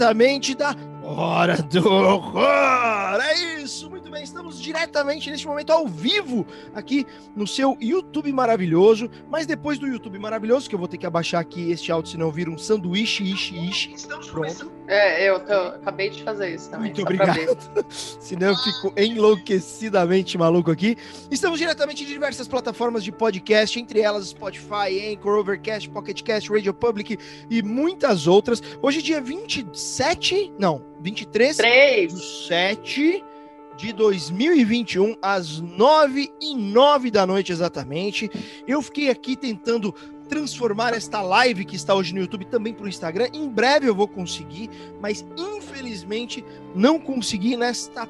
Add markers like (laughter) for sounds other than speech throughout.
diretamente da Hora do Horror. É isso, diretamente neste momento ao vivo aqui no seu YouTube maravilhoso. Mas depois do YouTube maravilhoso, que eu vou ter que abaixar aqui este áudio, senão vira um sanduíche, ishi, ishi. Estamos Pronto. É, eu tô, acabei de fazer isso também. Muito obrigado. (laughs) senão eu fico enlouquecidamente maluco aqui. Estamos diretamente em diversas plataformas de podcast, entre elas Spotify, Anchor, Overcast, Pocketcast, Radio Public e muitas outras. Hoje, dia 27, não, 23 3. do 7 de 2021, às 9 e 9 da noite exatamente. Eu fiquei aqui tentando transformar esta live que está hoje no YouTube também para o Instagram. Em breve eu vou conseguir, mas infelizmente não consegui nesta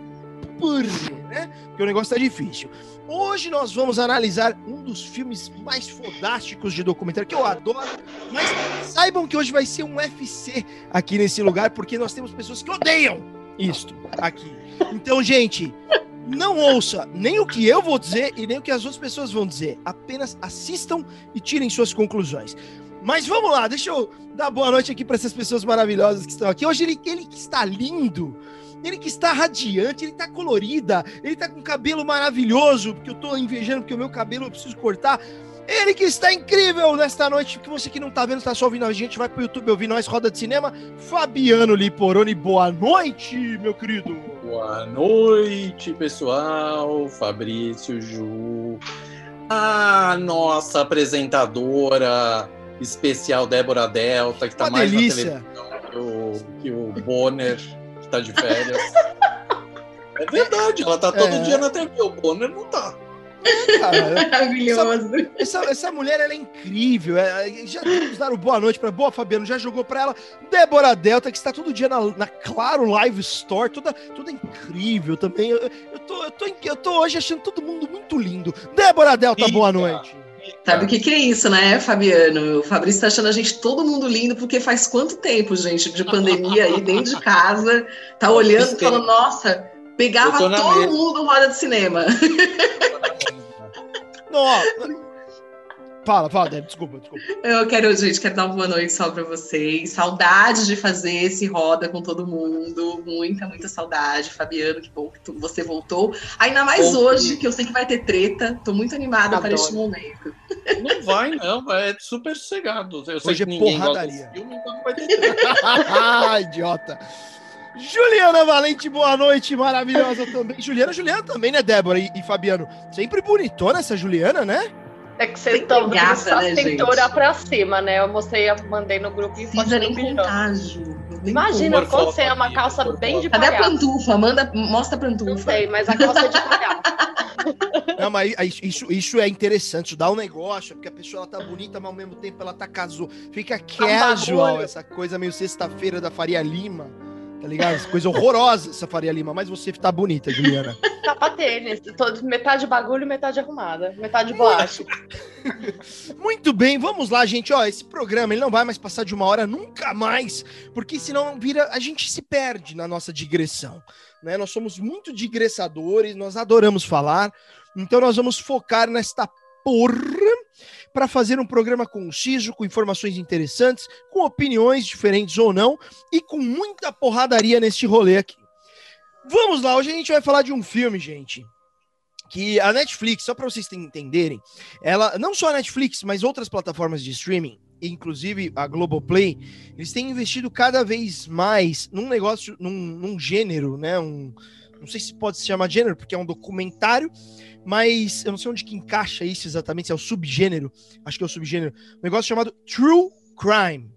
porra, né? Porque o negócio tá difícil. Hoje nós vamos analisar um dos filmes mais fodásticos de documentário que eu adoro, mas saibam que hoje vai ser um UFC aqui nesse lugar, porque nós temos pessoas que odeiam isto aqui. Então, gente, não ouça nem o que eu vou dizer e nem o que as outras pessoas vão dizer. Apenas assistam e tirem suas conclusões. Mas vamos lá, deixa eu dar boa noite aqui para essas pessoas maravilhosas que estão aqui. Hoje ele, ele que está lindo, ele que está radiante, ele está colorida, ele está com cabelo maravilhoso, porque eu estou invejando porque o meu cabelo eu preciso cortar. Ele que está incrível nesta noite, que você que não está vendo, está só ouvindo a gente, vai pro YouTube ouvir nós, Roda de Cinema. Fabiano Liporoni, boa noite, meu querido. Boa noite, pessoal. Fabrício Ju. A nossa apresentadora especial Débora Delta, que está mais delícia. na televisão que o, que o Bonner, que está de férias. (laughs) é verdade, ela tá todo É. dia na TV, o Bonner não Cara, (laughs) Maravilhoso. essa, essa mulher ela é incrível. É, já temos dar boa noite para boa Fabiano, já jogou para ela. Débora Delta, que está todo dia na, na Claro Live Store, toda, toda incrível também. Eu, eu, tô, eu, tô, eu tô hoje achando todo mundo muito lindo. Débora Delta, boa Rica. noite. Sabe o que, que é isso, né, Fabiano? O Fabrício tá achando a gente todo mundo lindo, porque faz quanto tempo, gente, de (laughs) pandemia aí dentro de casa, tá olhando e falando, nossa, pegava todo mesa. mundo roda de cinema. (laughs) Não, ó, fala, fala, Débora, desculpa, desculpa. Eu quero, gente, quero dar uma boa noite só pra vocês. Saudade de fazer esse roda com todo mundo. Muita, muita saudade. Fabiano, que bom que tu- você voltou. Ainda mais Bom, hoje, que eu sei que vai ter treta. Tô muito animada para este momento. Não vai, não, é super sossegado. Eu sei Hoje é que ninguém gosta porradaria. desse filme, então vai ter treta. (laughs) Ah, idiota. Juliana Valente, boa noite, maravilhosa também. Juliana, Juliana também, né, Débora e, e Fabiano? Sempre bonitona essa Juliana, né? É que vendo gata, só né, cintura gente? pra cima, né? Eu mostrei, mandei no grupo e foto nem pijama. Imagina quando você é uma calça por bem de Cadê a palhaço. pantufa? Manda, mostra a Não pantufa. sei, mas a calça é de palhaço. (laughs) Não, mas isso, isso é interessante, isso dá um negócio, porque a pessoa ela tá bonita, mas ao mesmo tempo ela tá casual. Fica casual, bagulho. essa coisa meio sexta-feira da Faria Lima, tá ligado? Coisa horrorosa, essa Faria Lima, mas você tá bonita, Juliana. (laughs) Sapatênis. Todo, metade bagulho, metade arrumada. Metade bolacha. (laughs) Muito bem, vamos lá, gente. Ó, esse programa ele não vai mais passar de uma hora nunca mais, porque senão vira a gente se perde na nossa digressão, né? Nós somos muito digressadores, nós adoramos falar, então nós vamos focar nesta porra para fazer um programa conciso, com informações interessantes, com opiniões diferentes ou não e com muita porradaria neste rolê aqui. Vamos lá, hoje a gente vai falar de um filme, gente, que a Netflix, só para vocês entenderem, ela, não só a Netflix, mas outras plataformas de streaming, inclusive a Globoplay, eles têm investido cada vez mais num negócio, num, num gênero, né? Um, não sei se pode se chamar gênero, porque é um documentário, mas eu não sei onde que encaixa isso exatamente, se é o subgênero, acho que é o subgênero, um negócio chamado True Crime,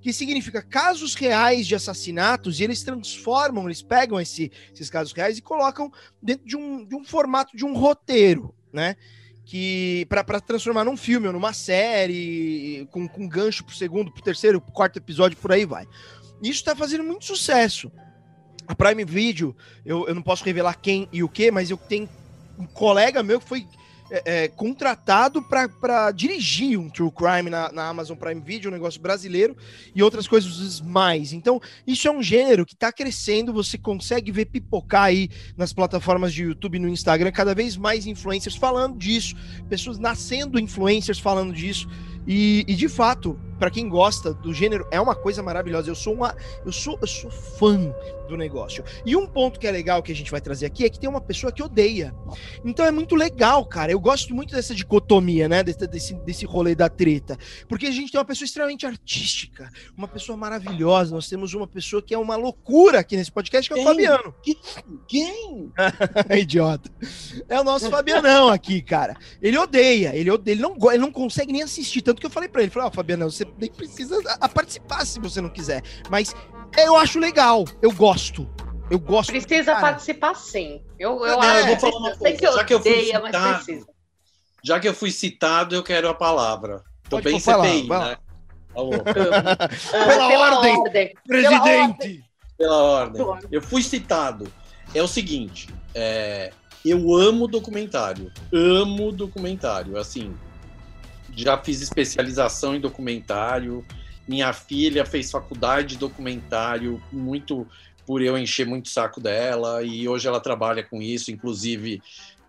que significa casos reais de assassinatos, e eles transformam, eles pegam esse- esses casos reais e colocam dentro de um, de um formato de um roteiro, né? Que para transformar num filme ou numa série, com, com gancho pro segundo, pro terceiro, pro quarto episódio, por aí vai. Isso tá fazendo muito sucesso. A Prime Video, eu, eu não posso revelar quem e o que, mas eu tenho um colega meu que foi é, é, contratado para dirigir um True Crime na, na Amazon Prime Video, um negócio brasileiro, e outras coisas mais. Então, isso é um gênero que está crescendo, você consegue ver pipocar aí nas plataformas de YouTube e no Instagram, cada vez mais influencers falando disso, pessoas nascendo influencers falando disso, e, e de fato, para quem gosta do gênero, é uma coisa maravilhosa. Eu sou uma, eu sou, eu sou fã do negócio. E um ponto que é legal que a gente vai trazer aqui é que tem uma pessoa que odeia. Então é muito legal, cara. Eu gosto muito dessa dicotomia, né? Desse, desse, desse rolê da treta. Porque a gente tem uma pessoa extremamente artística, uma pessoa maravilhosa. Nós temos uma pessoa que é uma loucura aqui nesse podcast, que é o Quem? Fabiano. Quem? (laughs) Idiota. É o nosso Fabianão aqui, cara. Ele odeia, ele odeia, ele não, ele não consegue nem assistir. Tanto que eu falei pra ele, falei, ó, Fabianão, você nem precisa a- a participar se você não quiser. Mas eu acho legal, eu gosto. Eu gosto. Precisa participar sim. Eu, eu acho eu vou falar uma eu sei coisa, já que eu fui odeia, precisa. Já que eu fui citado, eu quero a palavra. Tô Pode bem falar, CPI, lá. né? (laughs) Ah, Pela ordem. Presidente! pela ordem. Pela ordem. Eu fui citado. É o seguinte, é, eu amo documentário. Amo documentário. Assim, já fiz especialização em documentário. Minha filha fez faculdade de documentário, muito por eu encher muito o saco dela, e hoje ela trabalha com isso, inclusive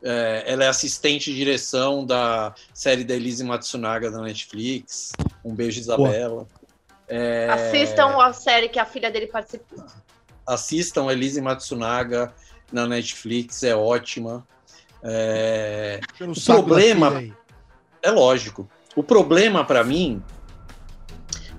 é, ela é assistente de direção da série da Elise Matsunaga da Netflix. Um beijo, Isabela. É, Assistam a série que a filha dele participou. assistam Elise Matsunaga na Netflix, é ótima. É, O problema-. É lógico. O problema para mim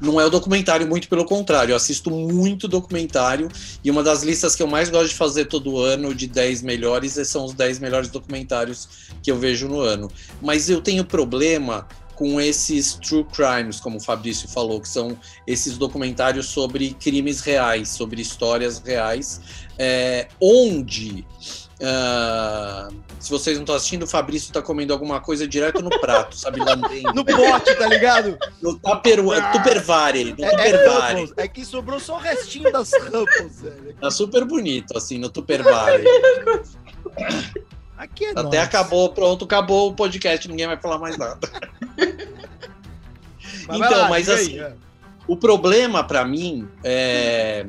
não é o documentário, muito pelo contrário. Eu assisto muito documentário e uma das listas que eu mais gosto de fazer todo ano de 10 melhores são os 10 melhores documentários que eu vejo no ano. Mas eu tenho problema com esses true crimes, como o Fabrício falou, que são esses documentários sobre crimes reais, sobre histórias reais, é, onde ah, se vocês não estão assistindo, o Fabrício está comendo alguma coisa direto no prato, sabe? Lambendo. (laughs) No pote, tá ligado? No taperu, Tupperware, no É, é, Tupperware. Ruffles. é que sobrou só o restinho das Ruffles, velho. Tá super bonito, assim, no Tupperware. Aqui é Até acabou, pronto, acabou o podcast, ninguém vai falar mais nada. vai então, lá, mas aí, assim, é. O problema para mim é.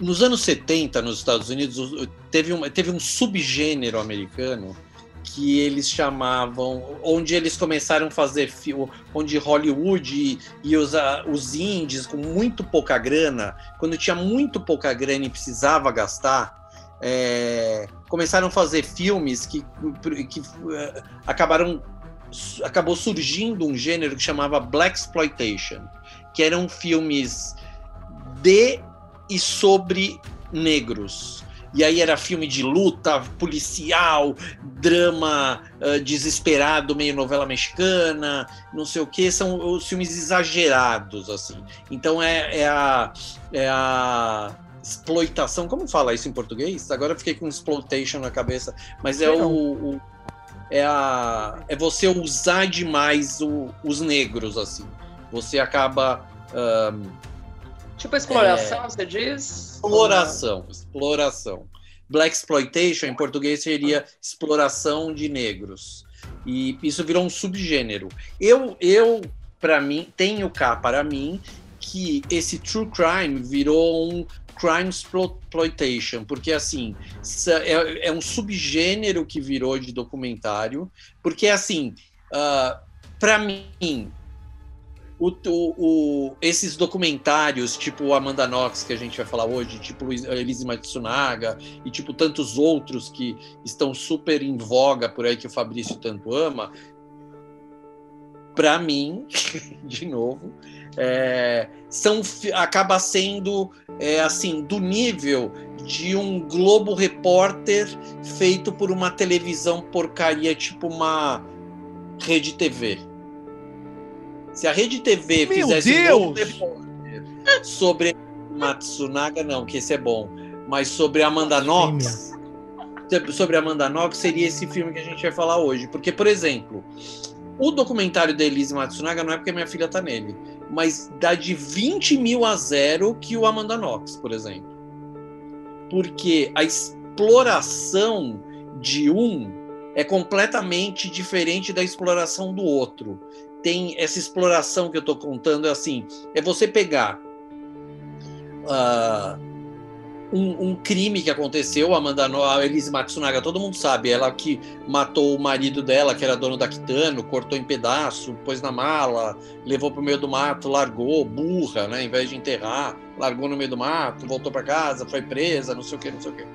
Nos anos 70, nos Estados Unidos, teve um, teve um subgênero americano que eles chamavam, onde eles começaram a fazer filme, onde Hollywood e, e os, os indies com muito pouca grana, quando tinha muito pouca grana e precisava gastar, é, começaram a fazer filmes que, que eh, acabaram acabou surgindo um gênero que chamava Black Exploitation, que eram filmes de e sobre negros. E aí era filme de luta, policial, drama ah, desesperado, meio novela mexicana, não sei o que, são os filmes exagerados, assim. Então é, é a, é a exploitação, como fala isso em português? Agora eu fiquei com exploitation na cabeça, mas é o, o- é a é você usar demais o- os negros assim. Você acaba ah, Tipo exploração, você diz? exploração, exploração. Black exploitation em português seria exploração de negros. E isso virou um subgênero. Eu eu para mim tenho cá para mim que esse true crime virou um crime exploitation, porque assim é, é um subgênero que virou de documentário, porque assim para mim o, o- esses documentários, tipo Amanda Knox, que a gente vai falar hoje, tipo Elise Matsunaga, e tipo tantos outros que estão super em voga por aí, que o Fabrício tanto ama, para mim, (laughs) de novo, é, são, acaba sendo é, assim do nível de um Globo Repórter feito por uma televisão porcaria, tipo uma Rede TV. Se a Rede TV Meu fizesse um Deus! Repórter sobre Matsunaga, não, que esse é bom, mas sobre Amanda Knox, sobre Amanda Knox seria esse filme que a gente vai falar hoje. Porque, por exemplo, o documentário da Elise Matsunaga não é porque minha filha tá nele, mas dá de 20 mil a zero que o Amanda Knox, por exemplo. Porque a exploração de um é completamente diferente da exploração do outro. Tem essa exploração que eu tô contando, é assim, é você pegar ah, um, um crime que aconteceu, a Amanda a Elise Matsunaga, todo mundo sabe, ela que matou o marido dela, que era dono da Kitano, cortou em pedaço, pôs na mala, levou pro meio do mato, largou, burra, né, em vez de enterrar, largou no meio do mato, voltou para casa, foi presa, não sei o que, não sei o que.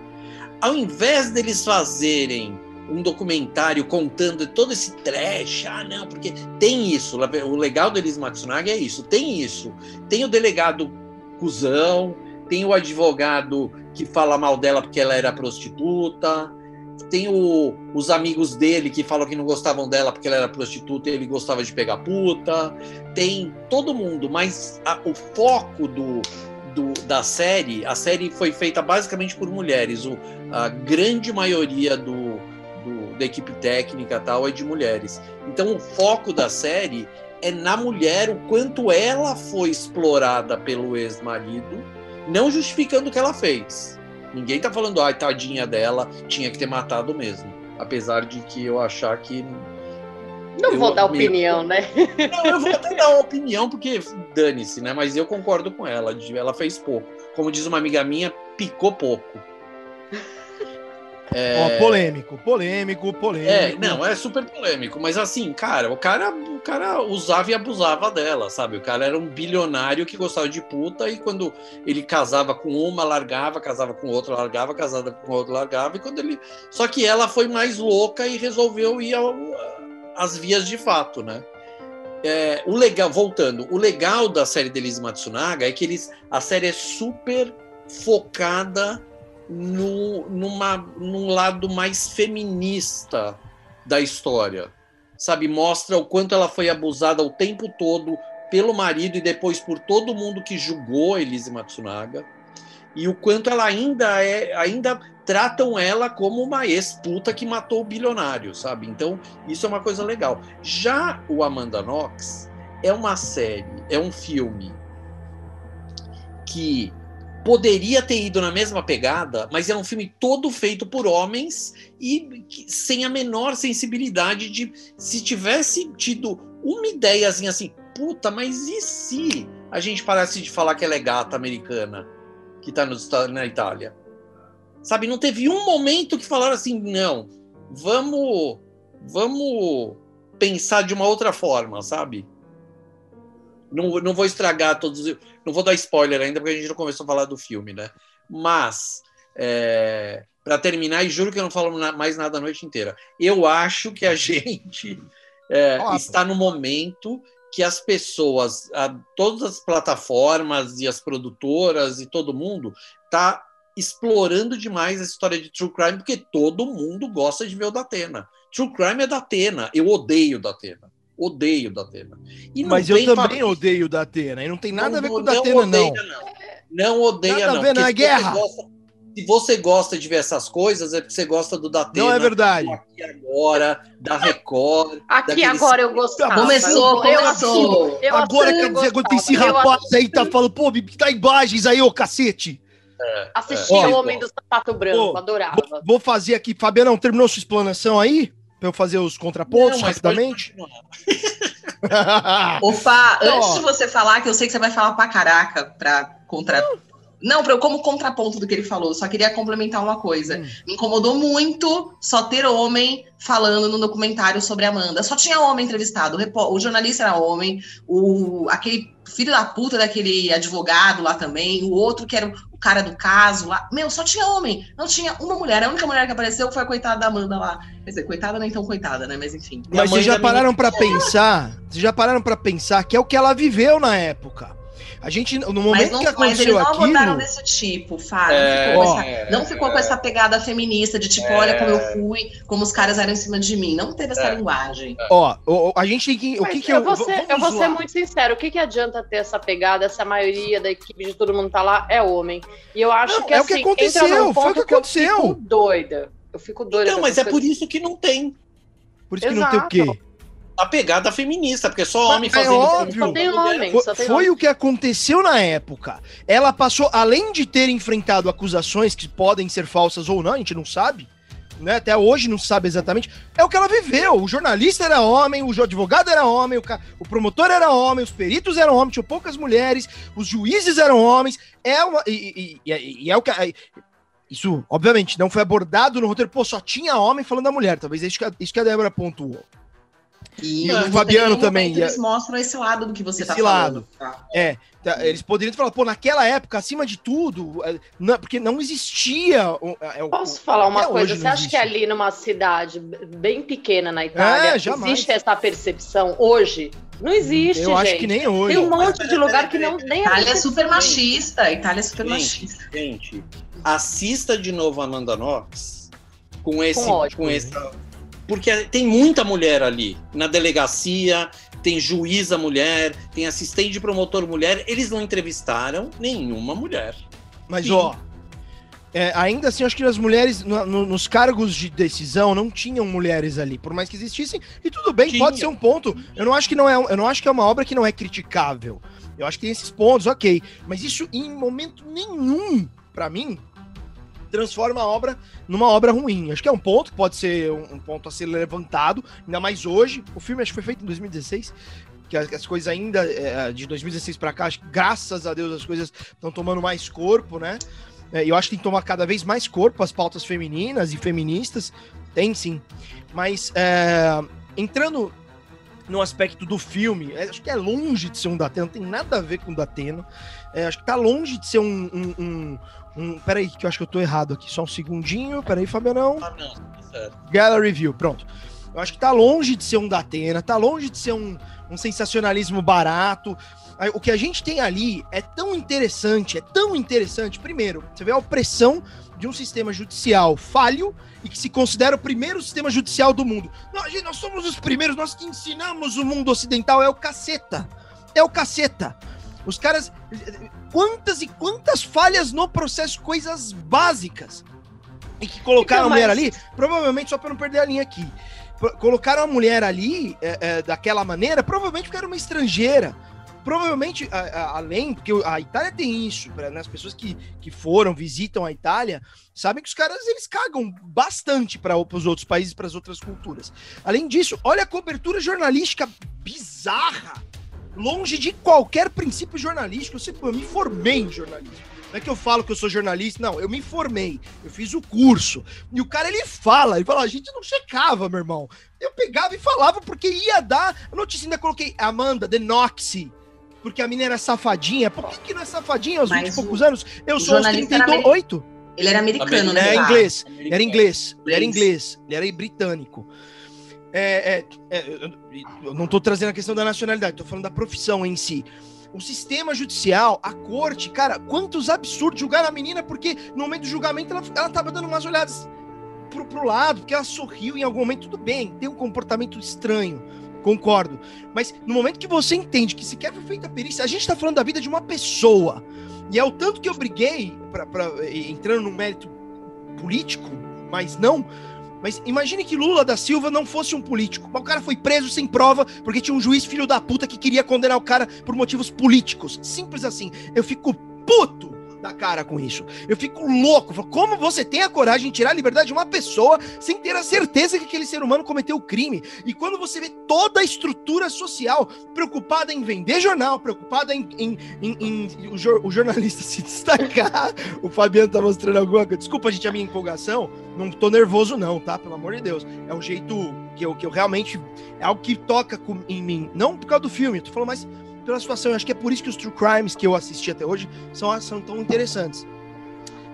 Ao invés deles fazerem um documentário contando todo esse trash, ah, não, porque tem isso, o legal do Elise Matsunaga é isso, tem isso, tem o delegado cuzão, tem o advogado que fala mal dela porque ela era prostituta, tem o, os amigos dele que falam que não gostavam dela porque ela era prostituta e ele gostava de pegar puta, tem todo mundo, mas a, o foco do, do, da série, a série foi feita basicamente por mulheres, o, a grande maioria do, da equipe técnica tal é de mulheres. Então o foco da série é na mulher, o quanto ela foi explorada pelo ex-marido não justificando o que ela fez. Ninguém tá falando, ai, tadinha dela, tinha que ter matado mesmo. Apesar de que eu achar que. Não vou dar opinião, né? Não, eu vou até dar uma opinião, porque dane-se, né? Mas eu concordo com ela. Ela fez pouco. Como diz uma amiga minha, picou pouco. É... Ó, polêmico, polêmico, polêmico. É, não, é super polêmico, mas assim, cara, o cara, o cara usava e abusava dela, sabe? O cara era um bilionário que gostava de puta e quando ele casava com uma, largava, casava com outra, largava, casava com outra, largava, e quando ele. Só que ela foi mais louca e resolveu ir ao, às vias de fato, né? É, o legal, voltando, o legal da série de Elise Matsunaga é que eles, a série é super focada no, numa, num lado mais feminista da história. Sabe, mostra o quanto ela foi abusada o tempo todo pelo marido e depois por todo mundo que julgou Elise Matsunaga. E o quanto ela ainda é, ainda tratam ela como uma ex-puta que matou o bilionário, sabe? Então, isso é uma coisa legal. Já o Amanda Knox é uma série, é um filme que poderia ter ido na mesma pegada, mas é um filme todo feito por homens e sem a menor sensibilidade de se tivesse tido uma ideiazinha assim, puta, mas e se a gente parasse de falar que ela é gata americana que tá nos, na Itália? Sabe, não teve um momento que falaram assim, não, vamos, vamos pensar de uma outra forma, sabe? Não, não vou estragar todos. Não vou dar spoiler ainda, porque a gente não começou a falar do filme, né? Mas, é, para terminar, e juro que eu não falo mais nada a noite inteira, eu acho que a (laughs) gente é, está no momento que as pessoas, a, todas as plataformas e as produtoras e todo mundo está explorando demais a história de True Crime, porque todo mundo gosta de ver o Datena. True Crime é Datena. Eu odeio Datena. Odeio da Atena. Mas eu também odeio da Atena. E não tem nada não, a ver com o da Atena, não. Não, não odeia, nada não. A ver, não é guerra. Gosta, se você gosta de ver essas coisas, é porque você gosta do Datena. Não é verdade. Aqui agora, da Record. Aqui agora eu gostava. Começou, começou. Eu, agora quer dizer, quando tem esse rapaz aí tá falando, pô, me dá imagens aí, ô cacete. É, Assisti é. o Homem do Sapato Branco, adorava. Vou, vou fazer aqui, Fabiano, terminou sua explanação aí? Pra eu fazer os contrapontos não, rapidamente? (laughs) Opa, então, antes de você falar, que eu sei que você vai falar pra caraca pra contra. Não. Não, pra, como contraponto do que ele falou, só queria complementar uma coisa. Hum. Me incomodou muito só ter homem falando no documentário sobre Amanda. Só tinha homem entrevistado. O, o jornalista era homem, o, aquele filho da puta daquele advogado lá também, o outro que era o cara do caso lá. Meu, só tinha homem. Não tinha uma mulher. A única mulher que apareceu foi a coitada da Amanda lá. Quer dizer, coitada não é tão coitada, né? Mas enfim. Mas vocês já pararam para pensar? Vocês já pararam para pensar que é o que ela viveu na época? A gente, no momento não, que aconteceu mas eles não aquilo... desse tipo, Fábio. É, não ficou, com, essa, não ficou é, com essa pegada feminista de tipo, é, olha como eu fui, como os caras eram em cima de mim. Não teve essa é. linguagem. Ó, a gente tem que... O que, que eu, vou ser, eu vou ser muito sincero. O que, que adianta ter essa pegada se a maioria da equipe de todo mundo tá lá é homem? E eu acho não, que, é assim, o que assim, aconteceu, foi o que aconteceu. Eu fico doida. Eu fico doida. Não, mas é por isso que não tem. Por isso Exato. que não tem o quê? A pegada feminista, porque só homem fazendo. É óbvio. Só tem homem, foi, só tem foi homem. o que aconteceu na época. Ela passou, além de ter enfrentado acusações que podem ser falsas ou não, a gente não sabe. né? Até hoje não se sabe exatamente. É o que ela viveu. O jornalista era homem, o advogado era homem, o, ca... o promotor era homem, os peritos eram homens, tinham poucas mulheres, os juízes eram homens. É uma. E, e, e, e é o que. Isso, obviamente, não foi abordado no roteiro. Pô, só tinha homem falando da mulher. Talvez isso que a, isso que a Débora pontuou. E, e o Fabiano também. Eles mostram esse lado do que você está falando. Lado. É, tá, eles poderiam falar, pô, naquela época, acima de tudo, é, não, porque não existia. É, Posso falar uma coisa? Você acha que ali numa cidade bem pequena na Itália, é, existe essa percepção hoje? Não existe, Eu gente. acho que nem hoje. Tem um monte de lugar que não nem Itália é super machista. Itália é super gente, machista. Gente, assista de novo Amanda Knox com esse, com, com essa porque tem muita mulher ali. Na delegacia, tem juíza mulher, tem assistente de promotor mulher. Eles não entrevistaram nenhuma mulher. Mas, Sim. ó, é, ainda assim, acho que as mulheres no, no, nos cargos de decisão não tinham mulheres ali, por mais que existissem. E tudo bem, Tinha. pode ser um ponto. Eu não acho que não é, eu não acho que é uma obra que não é criticável. Eu acho que tem esses pontos, ok. Mas isso em momento nenhum, para mim, transforma a obra numa obra ruim. Acho que é um ponto, pode ser um, ponto a ser levantado, ainda mais hoje. O filme acho que foi feito em 2016 que as, coisas ainda é, de 2016 para cá, graças a Deus as coisas estão tomando mais corpo, né? É, eu acho que tem que tomar cada vez mais corpo as pautas femininas e feministas, tem sim. Mas é, entrando no aspecto do filme, é, acho que é longe de ser um Datena, não tem nada a ver com Datena. É, acho que tá longe de ser um, um, um, um. Peraí, que eu acho que eu tô errado aqui. Só um segundinho. Peraí, Fabianão. Ah, não. Tá Gallery View, pronto. Eu acho que tá longe de ser um Datena, tá longe de ser um, um sensacionalismo barato. O que a gente tem ali é tão interessante, é tão interessante. Primeiro, você vê a opressão de um sistema judicial falho e que se considera o primeiro sistema judicial do mundo. Nós, nós somos os primeiros, nós que ensinamos o mundo ocidental, é o caceta. É o caceta. Os caras. Quantas e quantas falhas no processo, coisas básicas. E que colocaram a mulher ali, provavelmente só para não perder a linha aqui. Colocaram a mulher ali é, é, daquela maneira, provavelmente porque era uma estrangeira. Provavelmente, a, a, além, porque a Itália tem isso, pra, né, as pessoas que, que foram, visitam a Itália, sabem que os caras eles cagam bastante para os outros países, para as outras culturas. Além disso, olha a cobertura jornalística bizarra longe de qualquer princípio jornalístico. Eu, sempre, eu me formei em jornalismo. Não é que eu falo que eu sou jornalista, não, eu me formei, eu fiz o curso. E o cara ele fala, ele fala, a gente não checava, meu irmão. Eu pegava e falava porque ia dar. A notícia ainda coloquei Amanda, The Noxy. Porque a menina era safadinha. Por que, que não é safadinha aos Mas 20 e poucos anos? Eu sou aos 38. Ele era americano, né? É inglês. Era inglês. Ele era inglês. Ele era britânico. É, é, é, eu não estou trazendo a questão da nacionalidade, estou falando da profissão em si. O sistema judicial, a corte, cara, quantos absurdos julgar a menina porque no momento do julgamento ela, ela tava dando umas olhadas pro, pro lado, porque ela sorriu em algum momento, tudo bem, tem um comportamento estranho, concordo. Mas no momento que você entende que se quer foi feita a perícia, a gente está falando da vida de uma pessoa. E é o tanto que eu briguei, pra, pra, entrando no mérito político, mas não, mas imagine que Lula da Silva não fosse um político. O cara foi preso sem prova porque tinha um juiz filho da puta que queria condenar o cara por motivos políticos. Simples assim. Eu fico puto da cara com isso. Eu fico louco. Como você tem a coragem de tirar a liberdade de uma pessoa sem ter a certeza que aquele ser humano cometeu o crime? E quando você vê toda a estrutura social preocupada em vender jornal, preocupada em, em, em, em o, jor, o, jornalista (laughs) se destacar, o Fabiano tá mostrando alguma coisa. Desculpa, gente, a minha empolgação. Não tô nervoso, não, tá? Pelo amor de Deus. É um jeito que eu, que eu realmente. É algo que toca com, em mim. Não por causa do filme, tô falando mais pela situação. Eu acho que é por isso que os True Crimes que eu assisti até hoje são, são tão interessantes.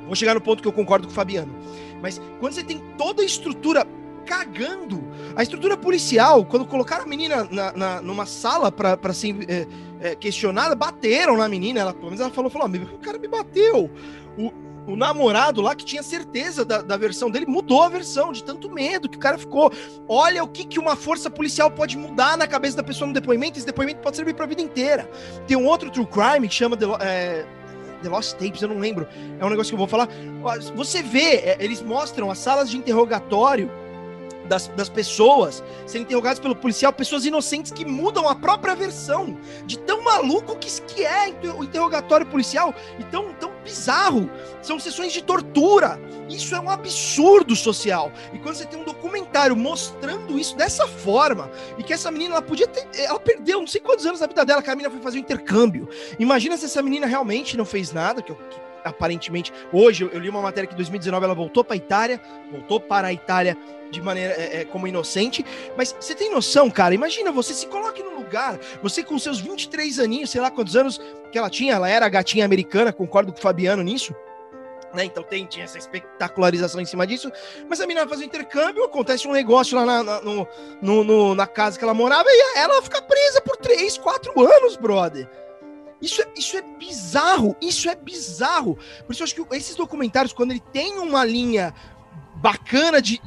Vou chegar no ponto que eu concordo com o Fabiano. Mas quando você tem toda a estrutura cagando, a estrutura policial, quando colocaram a menina na, na numa sala para ser é, é, questionada, bateram na menina. Ela, pelo menos ela falou, falou, o cara me bateu. O, o namorado lá que tinha certeza da, da versão dele mudou a versão de tanto medo que o cara ficou. Olha o que, que uma força policial pode mudar na cabeça da pessoa no depoimento. Esse depoimento pode servir para a vida inteira. Tem um outro true crime que chama The, é, The Lost Tapes, eu não lembro. É um negócio que eu vou falar. Você vê, é, eles mostram as salas de interrogatório das, das pessoas serem interrogadas pelo policial, pessoas inocentes que mudam a própria versão de tão maluco que, que é o interrogatório policial e tão, tão bizarro. São sessões de tortura. Isso é um absurdo social. E quando você tem um documentário mostrando isso dessa forma, e que essa menina ela podia ter. Ela perdeu não sei quantos anos da vida dela, que a menina foi fazer um intercâmbio. Imagina se essa menina realmente não fez nada, que, que aparentemente. Hoje eu, li uma matéria que em 2019 ela voltou para a Itália, voltou para a Itália de maneira é, é, como inocente. Mas você tem noção, cara? Imagina você se coloque no lugar, você com seus 23 aninhos, sei lá quantos anos que ela tinha, ela era gatinha americana, concordo com o Fabiano nisso. Né? Então tem, tinha essa espetacularização em cima disso. Mas a menina faz um intercâmbio, acontece um negócio lá na, na, no, no, no, na casa que ela morava e ela fica presa por 3, 4 anos, brother. Isso é, isso é bizarro, isso é bizarro. Por isso eu acho que esses documentários, quando ele tem uma linha bacana de,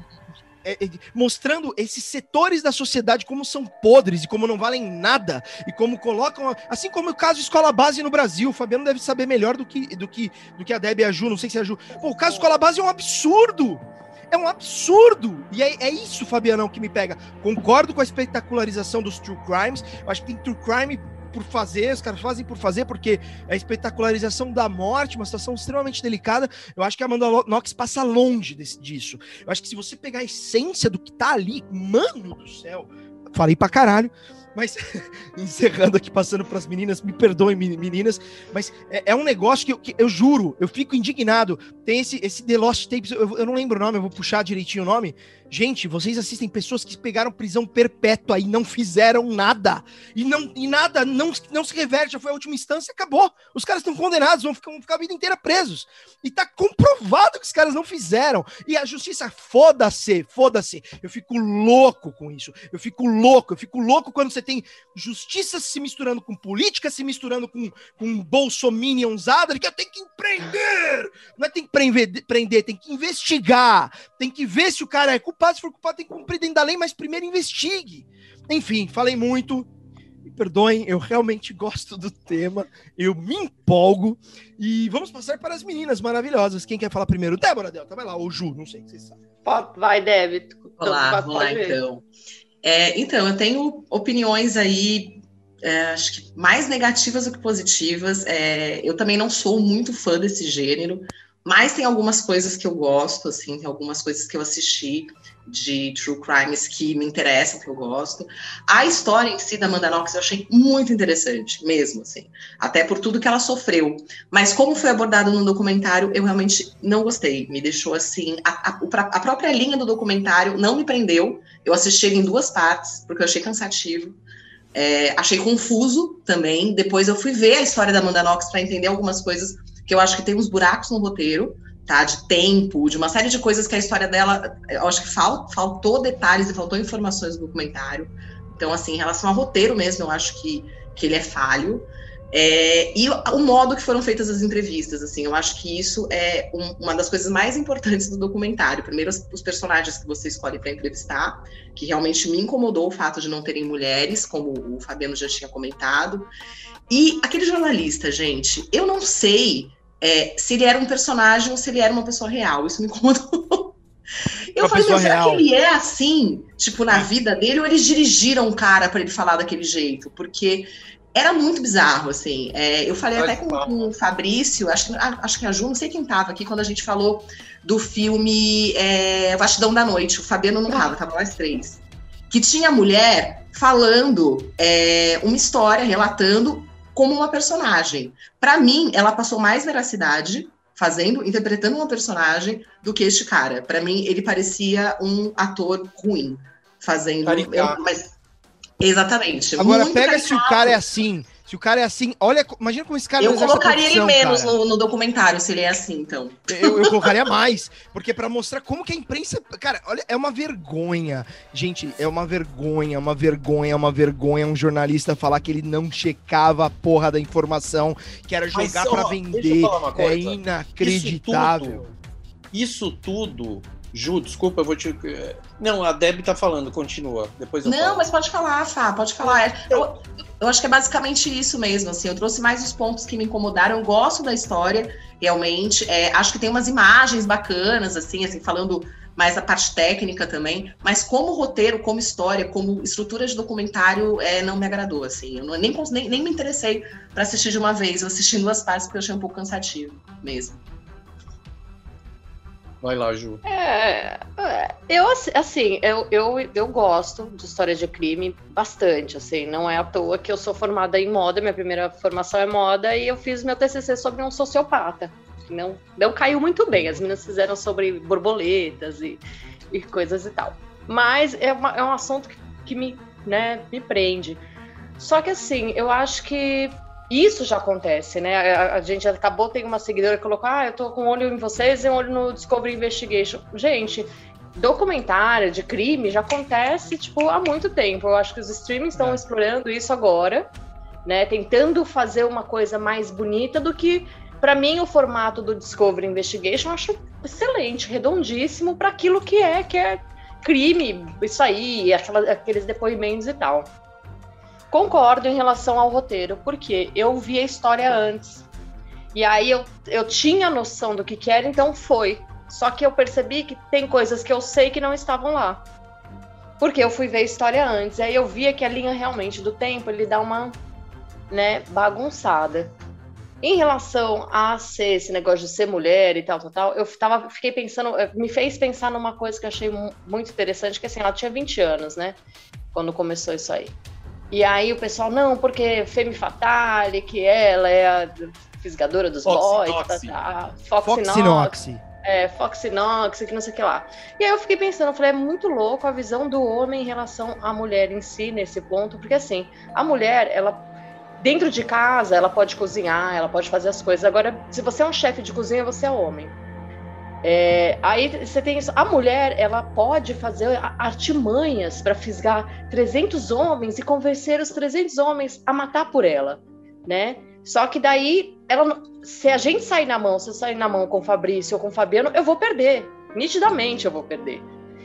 é, é, mostrando esses setores da sociedade como são podres e como não valem nada e como colocam, assim como o caso Escola Base no Brasil, o Fabiano deve saber melhor do que, do que, do que a Deb e a Ju, não sei se a Ju. Pô, o caso Escola Base é um absurdo. É um absurdo! E é, é isso, Fabianão, que me pega. Concordo com a espetacularização dos true crimes. Eu acho que tem true crime por fazer, os caras fazem por fazer, porque a espetacularização da morte, uma situação extremamente delicada, eu acho que a Amanda Knox passa longe desse, disso. Eu acho que se você pegar a essência do que tá ali, mano do céu, falei pra caralho, mas, (laughs) encerrando aqui, passando para as meninas, me perdoem, meninas, mas é, é um negócio que eu, que eu, juro, eu fico indignado. Tem esse, esse The Lost Tapes, eu, eu, não lembro o nome, eu vou puxar direitinho o nome. Gente, vocês assistem pessoas que pegaram prisão perpétua e não fizeram nada. E, não, e nada não, não se reverte, já foi a última instância acabou. Os caras estão condenados, vão ficar, vão ficar a vida inteira presos. E tá comprovado que os caras não fizeram. E a justiça, foda-se, foda-se. Eu fico louco com isso. Eu fico louco, eu fico louco quando você tem justiça se misturando com política, se misturando com, com bolsominionzada, que tem que empreender. Não é tem que prender, prender, tem que investigar. Tem que ver se o cara é culpado culpado, se for culpado, tem que cumprir dentro da lei, mas primeiro investigue. Enfim, falei muito. Me perdoem, eu realmente (laughs) gosto do tema, eu me empolgo. E vamos passar para as meninas maravilhosas. Quem quer falar primeiro? Débora Delta, vai lá, ou Ju, não sei, vocês sabem. Vai, Débora. Olá, vamos lá então. É, então, eu tenho opiniões aí é, acho que mais negativas do que positivas. É, eu também não sou muito fã desse gênero, mas tem algumas coisas que eu gosto, assim, tem algumas coisas que eu assisti de true crimes que me interessam, que eu gosto. A história em si da Amanda Knox eu achei muito interessante, mesmo, assim. Até por tudo que ela sofreu. Mas como foi abordado no documentário, eu realmente não gostei. Me deixou, assim... A, a, a própria linha do documentário não me prendeu. Eu assisti ele em duas partes, porque eu achei cansativo. É, achei confuso também. Depois eu fui ver a história da Amanda Knox para entender algumas coisas que eu acho que tem uns buracos no roteiro tá? De tempo, de uma série de coisas que a história dela, eu acho que fal, faltou detalhes e faltou informações no documentário. Então, assim, em relação ao roteiro mesmo, eu acho que, que ele é falho. É, e o modo que foram feitas as entrevistas, assim, eu acho que isso é um, uma das coisas mais importantes do documentário. Primeiro, os, os personagens que você escolhe para entrevistar, que realmente me incomodou o fato de não terem mulheres, como o Fabiano já tinha comentado. E aquele jornalista, gente, eu não sei é, se ele era um personagem ou se ele era uma pessoa real. Isso me incomodou. (laughs) Eu uma falei, mas será que ele é assim, tipo, na vida dele, ou eles dirigiram um cara para ele falar daquele jeito? Porque era muito bizarro, assim. É, eu falei Pode até com, com, o Fabrício, acho que, ah, acho que a Ju, não sei quem tava aqui, quando a gente falou do filme é, Vastidão da Noite. O Fabiano não tava, tava nós três. Que tinha mulher falando é, uma história, relatando como uma personagem. Para mim, ela passou mais veracidade fazendo, interpretando uma personagem do que este cara. Para mim, ele parecia um ator ruim fazendo. Eu, mas, exatamente. Agora pega caricato. se o cara é assim se o cara é assim, olha, imagina como esse cara Eu colocaria ele menos no, no, documentário se ele é assim, então. Eu, eu colocaria (laughs) mais, porque para mostrar como que a imprensa, cara, olha, é uma vergonha. Gente, é uma vergonha, uma vergonha, uma vergonha um jornalista falar que ele não checava a porra da informação, que era jogar para vender. É inacreditável. Isso tudo, isso tudo Ju, desculpa, eu vou te. Não, a Deb tá falando, continua. Depois Não, falo. mas pode falar, Fá, pode falar. Eu, Eu acho que é basicamente isso mesmo, assim, eu trouxe mais os pontos que me incomodaram, eu gosto da história, realmente, é, acho que tem umas imagens bacanas, assim, assim, falando mais a parte técnica também, mas como roteiro, como história, como estrutura de documentário, é, não me agradou, assim, eu não, nem, nem, nem me interessei para assistir de uma vez, eu assisti duas partes porque eu achei um pouco cansativo mesmo. Vai lá, Ju. É, é, eu, assim, eu, eu, eu gosto de história de crime bastante, assim, não é à toa que eu sou formada em moda, minha primeira formação é moda, e eu fiz meu TCC sobre um sociopata, não, não caiu muito bem, as meninas fizeram sobre borboletas e, e coisas e tal. Mas é, uma, é um assunto que, que me, né, me prende. Só que, assim, eu acho que isso já acontece, né? A, a, gente acabou, tem uma seguidora que colocou: ah, eu tô com um olho em vocês e um olho no Discovery Investigation. Gente, documentário de crime já acontece, tipo, há muito tempo. Eu acho que os streamings estão é. explorando isso agora, né? Tentando fazer uma coisa mais bonita do que. Para mim, o formato do Discovery Investigation eu acho excelente, redondíssimo para aquilo que é, que é crime, isso aí, aquela, aqueles depoimentos e tal. Concordo em relação ao roteiro, porque eu vi a história antes. E aí eu, eu tinha noção do que, que era, então foi. Só que eu percebi que tem coisas que eu sei que não estavam lá. Porque eu fui ver a história antes. Aí eu via que a linha realmente do tempo ele dá uma né, bagunçada. Em relação a ser esse negócio de ser mulher e tal, tal, tal, eu tava, fiquei pensando, me fez pensar numa coisa que eu achei muito interessante, que assim, ela tinha 20 anos, né? Quando começou isso aí. E aí o pessoal, não, porque Femme Fatale, que ela é a fisgadora dos Fox boys, tá, tá, Fox, Fox Inox. É, Fox Inox, que não sei o que lá. E aí eu fiquei pensando, eu falei, é muito louco a visão do homem em relação à mulher em si, nesse ponto, porque assim, a mulher, ela dentro de casa, ela pode cozinhar, ela pode fazer as coisas. Agora, se você é um chefe de cozinha, você é homem. É, aí você tem isso. A mulher, ela pode fazer artimanhas para fisgar 300 homens e convencer os 300 homens a matar por ela, né? Só que daí, ela, se a gente sair na mão, se eu sair na mão com o Fabrício ou com o Fabiano, eu vou perder. Nitidamente eu vou perder.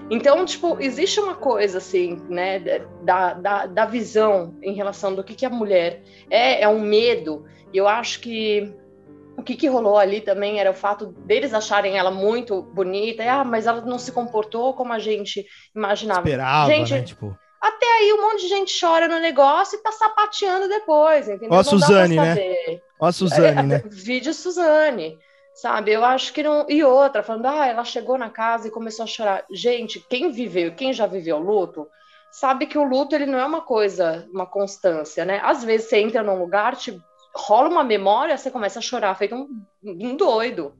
Então, tipo, existe uma coisa, assim, né, da, da, da visão em relação do que, que a mulher é, é um medo. E eu acho que o que, que rolou ali também era o fato deles acharem ela muito bonita, e, ah, mas ela não se comportou como a gente imaginava. Esperava, gente, né? Tipo... Até aí um monte de gente chora no negócio e tá sapateando depois, entendeu? Ó a Suzane, né? Ó a Suzane, é, né? (laughs) Vídeo Suzane, sabe? Eu acho que não... E outra, falando, ah, ela chegou na casa e começou a chorar. Gente, quem viveu, quem já viveu luto, sabe que o luto, ele não é uma coisa, uma constância, né? Às vezes você entra num lugar, te rola uma memória, você começa a chorar feito um, um doido.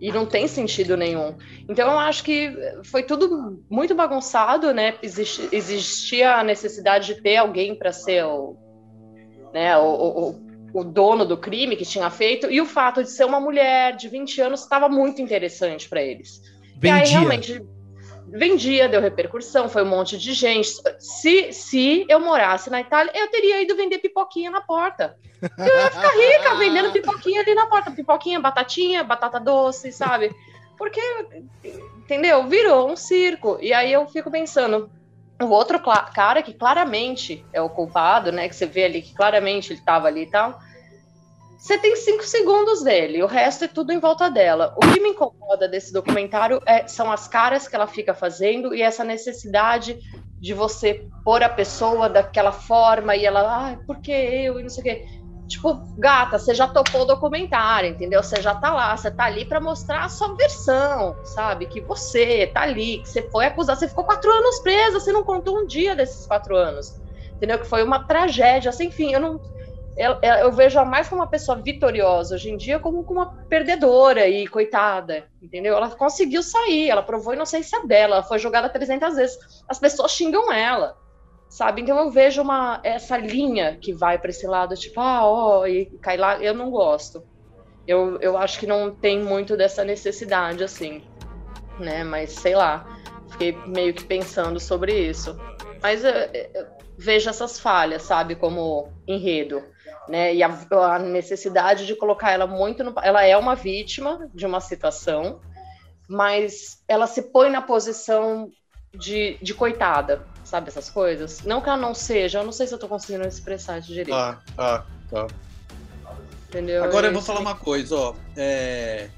E não tem sentido nenhum. Então eu acho que foi tudo muito bagunçado, né? Existi, existia a necessidade de ter alguém para ser o, né, o, o, o, dono do crime que tinha feito, e o fato de ser uma mulher de 20 anos estava muito interessante para eles. Vendia. E aí realmente vendia, deu repercussão, foi um monte de gente. Se, se eu morasse na Itália, eu teria ido vender pipoquinha na porta. Eu ia ficar rica vendendo (laughs) pipoquinha ali na porta. Pipoquinha, batatinha, batata doce, sabe? Porque, entendeu? Virou um circo. E aí eu fico pensando, o outro cara que claramente é o culpado, né? Que você vê ali que claramente ele estava ali e tal você tem cinco segundos dele, o resto é tudo em volta dela. O que me incomoda desse documentário é, são as caras que ela fica fazendo e essa necessidade de você pôr a pessoa daquela forma e ela, ah, por que eu? E não sei o quê. Tipo, gata, você já topou o documentário, entendeu? Você já tá lá, você tá ali para mostrar a sua versão, sabe? Que você tá ali, que você foi acusado, você ficou quatro anos presa, você não contou um dia desses quatro anos, entendeu? Que foi uma tragédia, assim, enfim, eu não eu, vejo mais como uma pessoa vitoriosa hoje em dia como uma perdedora e coitada, entendeu? Ela conseguiu sair, ela provou a inocência dela, ela foi jogada 300 vezes. As pessoas xingam ela, sabe? Então eu vejo uma essa linha que vai para esse lado, tipo, ah, ó, e cai lá, eu não gosto. Eu, eu acho que não tem muito dessa necessidade, assim, né? Mas sei lá, fiquei meio que pensando sobre isso. Mas eu, eu vejo essas falhas, sabe, como enredo né? E a, a, necessidade de colocar ela muito no, ela é uma vítima de uma situação, mas ela se põe na posição de, de coitada, sabe essas coisas? Não que ela não seja, eu não sei se eu tô conseguindo expressar isso direito. Ah, ah, tá. Entendeu? Agora eu vou Isso falar uma coisa, ó. É,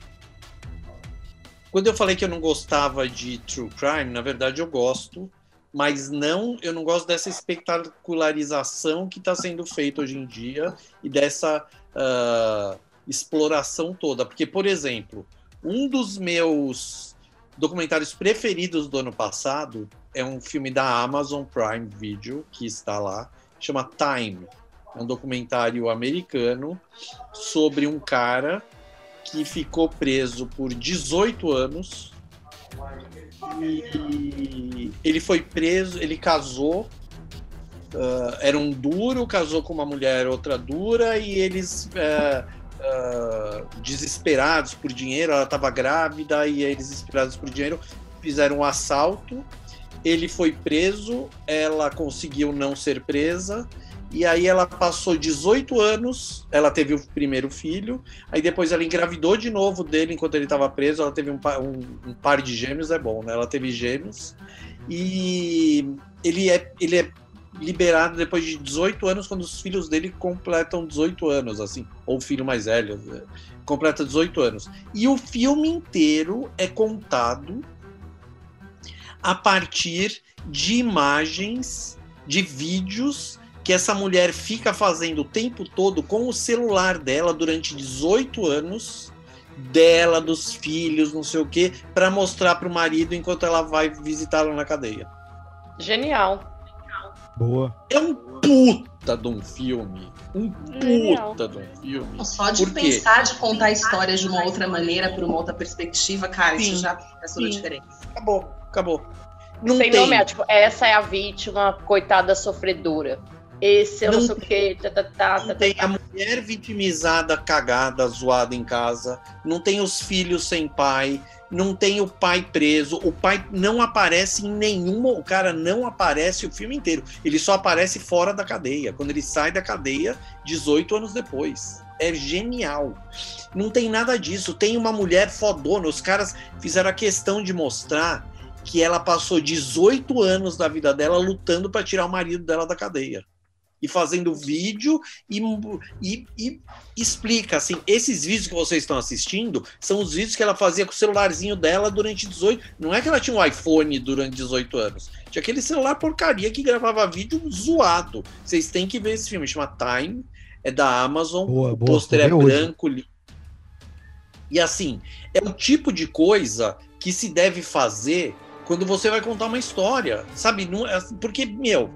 Quando eu falei que eu não gostava de true crime, na verdade eu gosto, mas não, eu não gosto dessa espetacularização que está sendo feita hoje em dia e dessa ah, exploração toda. Porque, por exemplo, um dos meus documentários preferidos do ano passado é um filme da Amazon Prime Video que está lá, chama Time. É um documentário americano sobre um cara que ficou preso por 18 anos. Ele foi preso, ele casou, ah, era um duro, casou com uma mulher outra dura, e eles, ah, ah, desesperados por dinheiro, ela estava grávida, e eles desesperados por dinheiro, fizeram um assalto. Ele foi preso, ela conseguiu não ser presa, e aí ela passou 18 anos, ela teve o primeiro filho, aí depois ela engravidou de novo dele enquanto ele estava preso, ela teve um, um- um par de gêmeos, é bom, né? Ela teve gêmeos, e ele é, ele é liberado depois de 18 anos, quando os filhos dele completam 18 anos, assim, ou o filho mais velho, né? completa 18 anos. E o filme inteiro é contado a partir de imagens, de vídeos que essa mulher fica fazendo o tempo todo com o celular dela durante 18 anos, dela, dos filhos, não sei o quê, para mostrar para o marido enquanto ela vai visitá-lo na cadeia. Genial. Boa. É um puta de um filme. Um puta de um filme. Só de Por quê? pensar de contar a história de uma outra maneira, por uma outra perspectiva, cara, Sim. isso já faz toda a diferença. Acabou, acabou. Não Sem tem. nome, é, tipo, essa é a vítima, coitada sofredora. Esse eu não, Não sei o quê. Tá, tá, tá, Não tá, tem tá. a mulher vitimizada, cagada, zoada em casa. Não tem os filhos sem pai. Não tem o pai preso. O pai não aparece em nenhuma. O cara não aparece o filme inteiro. Ele só aparece fora da cadeia. Quando ele sai da cadeia, 18 anos depois. É genial. Não tem nada disso. Tem uma mulher fodona. Os caras fizeram a questão de mostrar que ela passou 18 anos da vida dela lutando para tirar o marido dela da cadeia e fazendo vídeo e, e, e explica assim, esses vídeos que vocês estão assistindo são os vídeos que ela fazia com o celularzinho dela durante 18, não é que ela tinha um iPhone durante 18 anos, tinha aquele celular porcaria que gravava vídeo zoado. Vocês têm que ver esse filme, chama Time, é da Amazon, Boa, o pôster é hoje. branco. E assim, é o tipo de coisa que se deve fazer quando você vai contar uma história, sabe? É- porque, meu,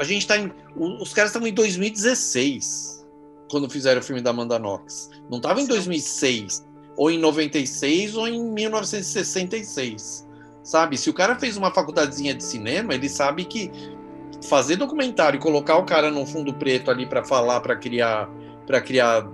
a gente tá em. Os caras estavam em 2016 quando fizeram o filme da Amanda Knox. Não estava em 2006, ou em 96, ou em 1966. Sabe? Se o cara fez uma faculdadezinha de cinema, ele sabe que fazer documentário e colocar o cara num fundo preto ali para falar, para criar, para criar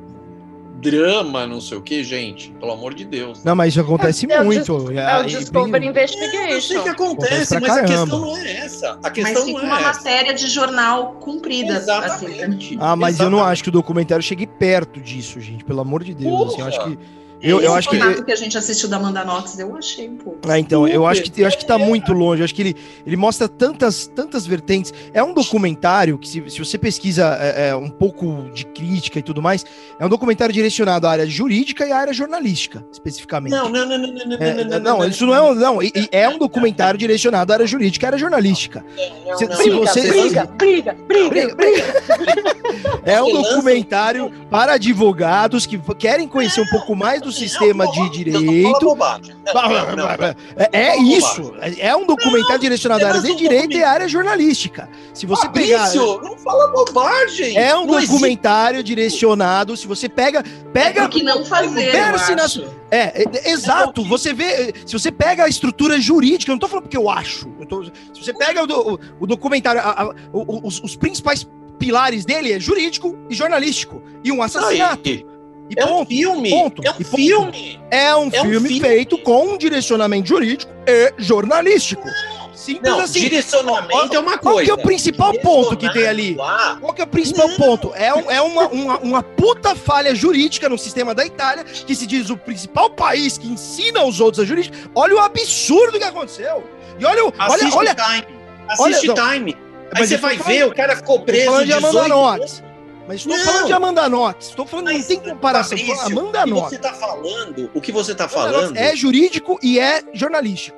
drama, não sei o que, gente, pelo amor de Deus. Não, mas isso acontece É o muito. É o Ah, e- Discovery Eu sei Investigation. que acontece, mas a caramba. questão não é essa. A Mas questão fica não uma é essa. matéria de jornal cumprida. Assim, né? Exatamente. Ah, mas eu não Exatamente. acho que o documentário chegue perto disso, gente. Pelo amor de Deus. assim, eu acho que. Eu, eu acho que. que a gente assistiu da Amanda Knox, eu achei um pouco. Ah, então, eu acho que eu acho que tá muito longe. Eu acho que ele, ele mostra tantas, tantas vertentes. É um documentário que, se, se você pesquisa é, é, um pouco de crítica e tudo mais, é um documentário direcionado à área jurídica e à área jornalística, especificamente. Não, não, não, não, não, não, É, não, não, não, isso não é um. Não, e- e é um documentário direcionado à área jurídica e à área jornalística. não, se- não, se você- briga, briga, briga, Briga, briga. (laughs) É um documentário para advogados que querem conhecer um pouco mais do sistema Não, de direito. bobagem. Não, não, não, não. É, é isso. É um documentário direcionado à área de direito e à área jornalística. Se você pegar. Não fala bobagem. É um documentário direcionado. Se você pega. É Pega. pro que não fazer, eu Perce na- acho. É, é, exato. Você vê. Se você pega a estrutura jurídica, eu não tô falando porque eu acho. eu tô- se você pega o, o- o documentário, a- a- o- os, os principais pilares dele é jurídico e jornalístico. E um assassinato. Aí, E É um ponto. filme. ponto, É um filme. É um, É um filme, filme. feito com um direcionamento jurídico e jornalístico. Simples Não, assim. direcionamento é uma Qual coisa. que é o principal ponto que tem ali? Qual que é o principal Não. ponto? É, um- é uma, uma, uma puta falha jurídica no sistema da Itália, que se diz o principal país que ensina os outros a jurídica. Olha o absurdo que aconteceu. E olha, o- olha, assiste olha, Time. Assiste Olha, Time. Aí mas você vai ver, o cara ficou preso falando de 18 Amanda anos. Mas estou Não. falando de Amanda Knox. Estou falando, não Mas, tem comparação. Fabrício, Amanda o que Knox. você tá falando, o que você tá Knox falando, é jurídico e é jornalístico.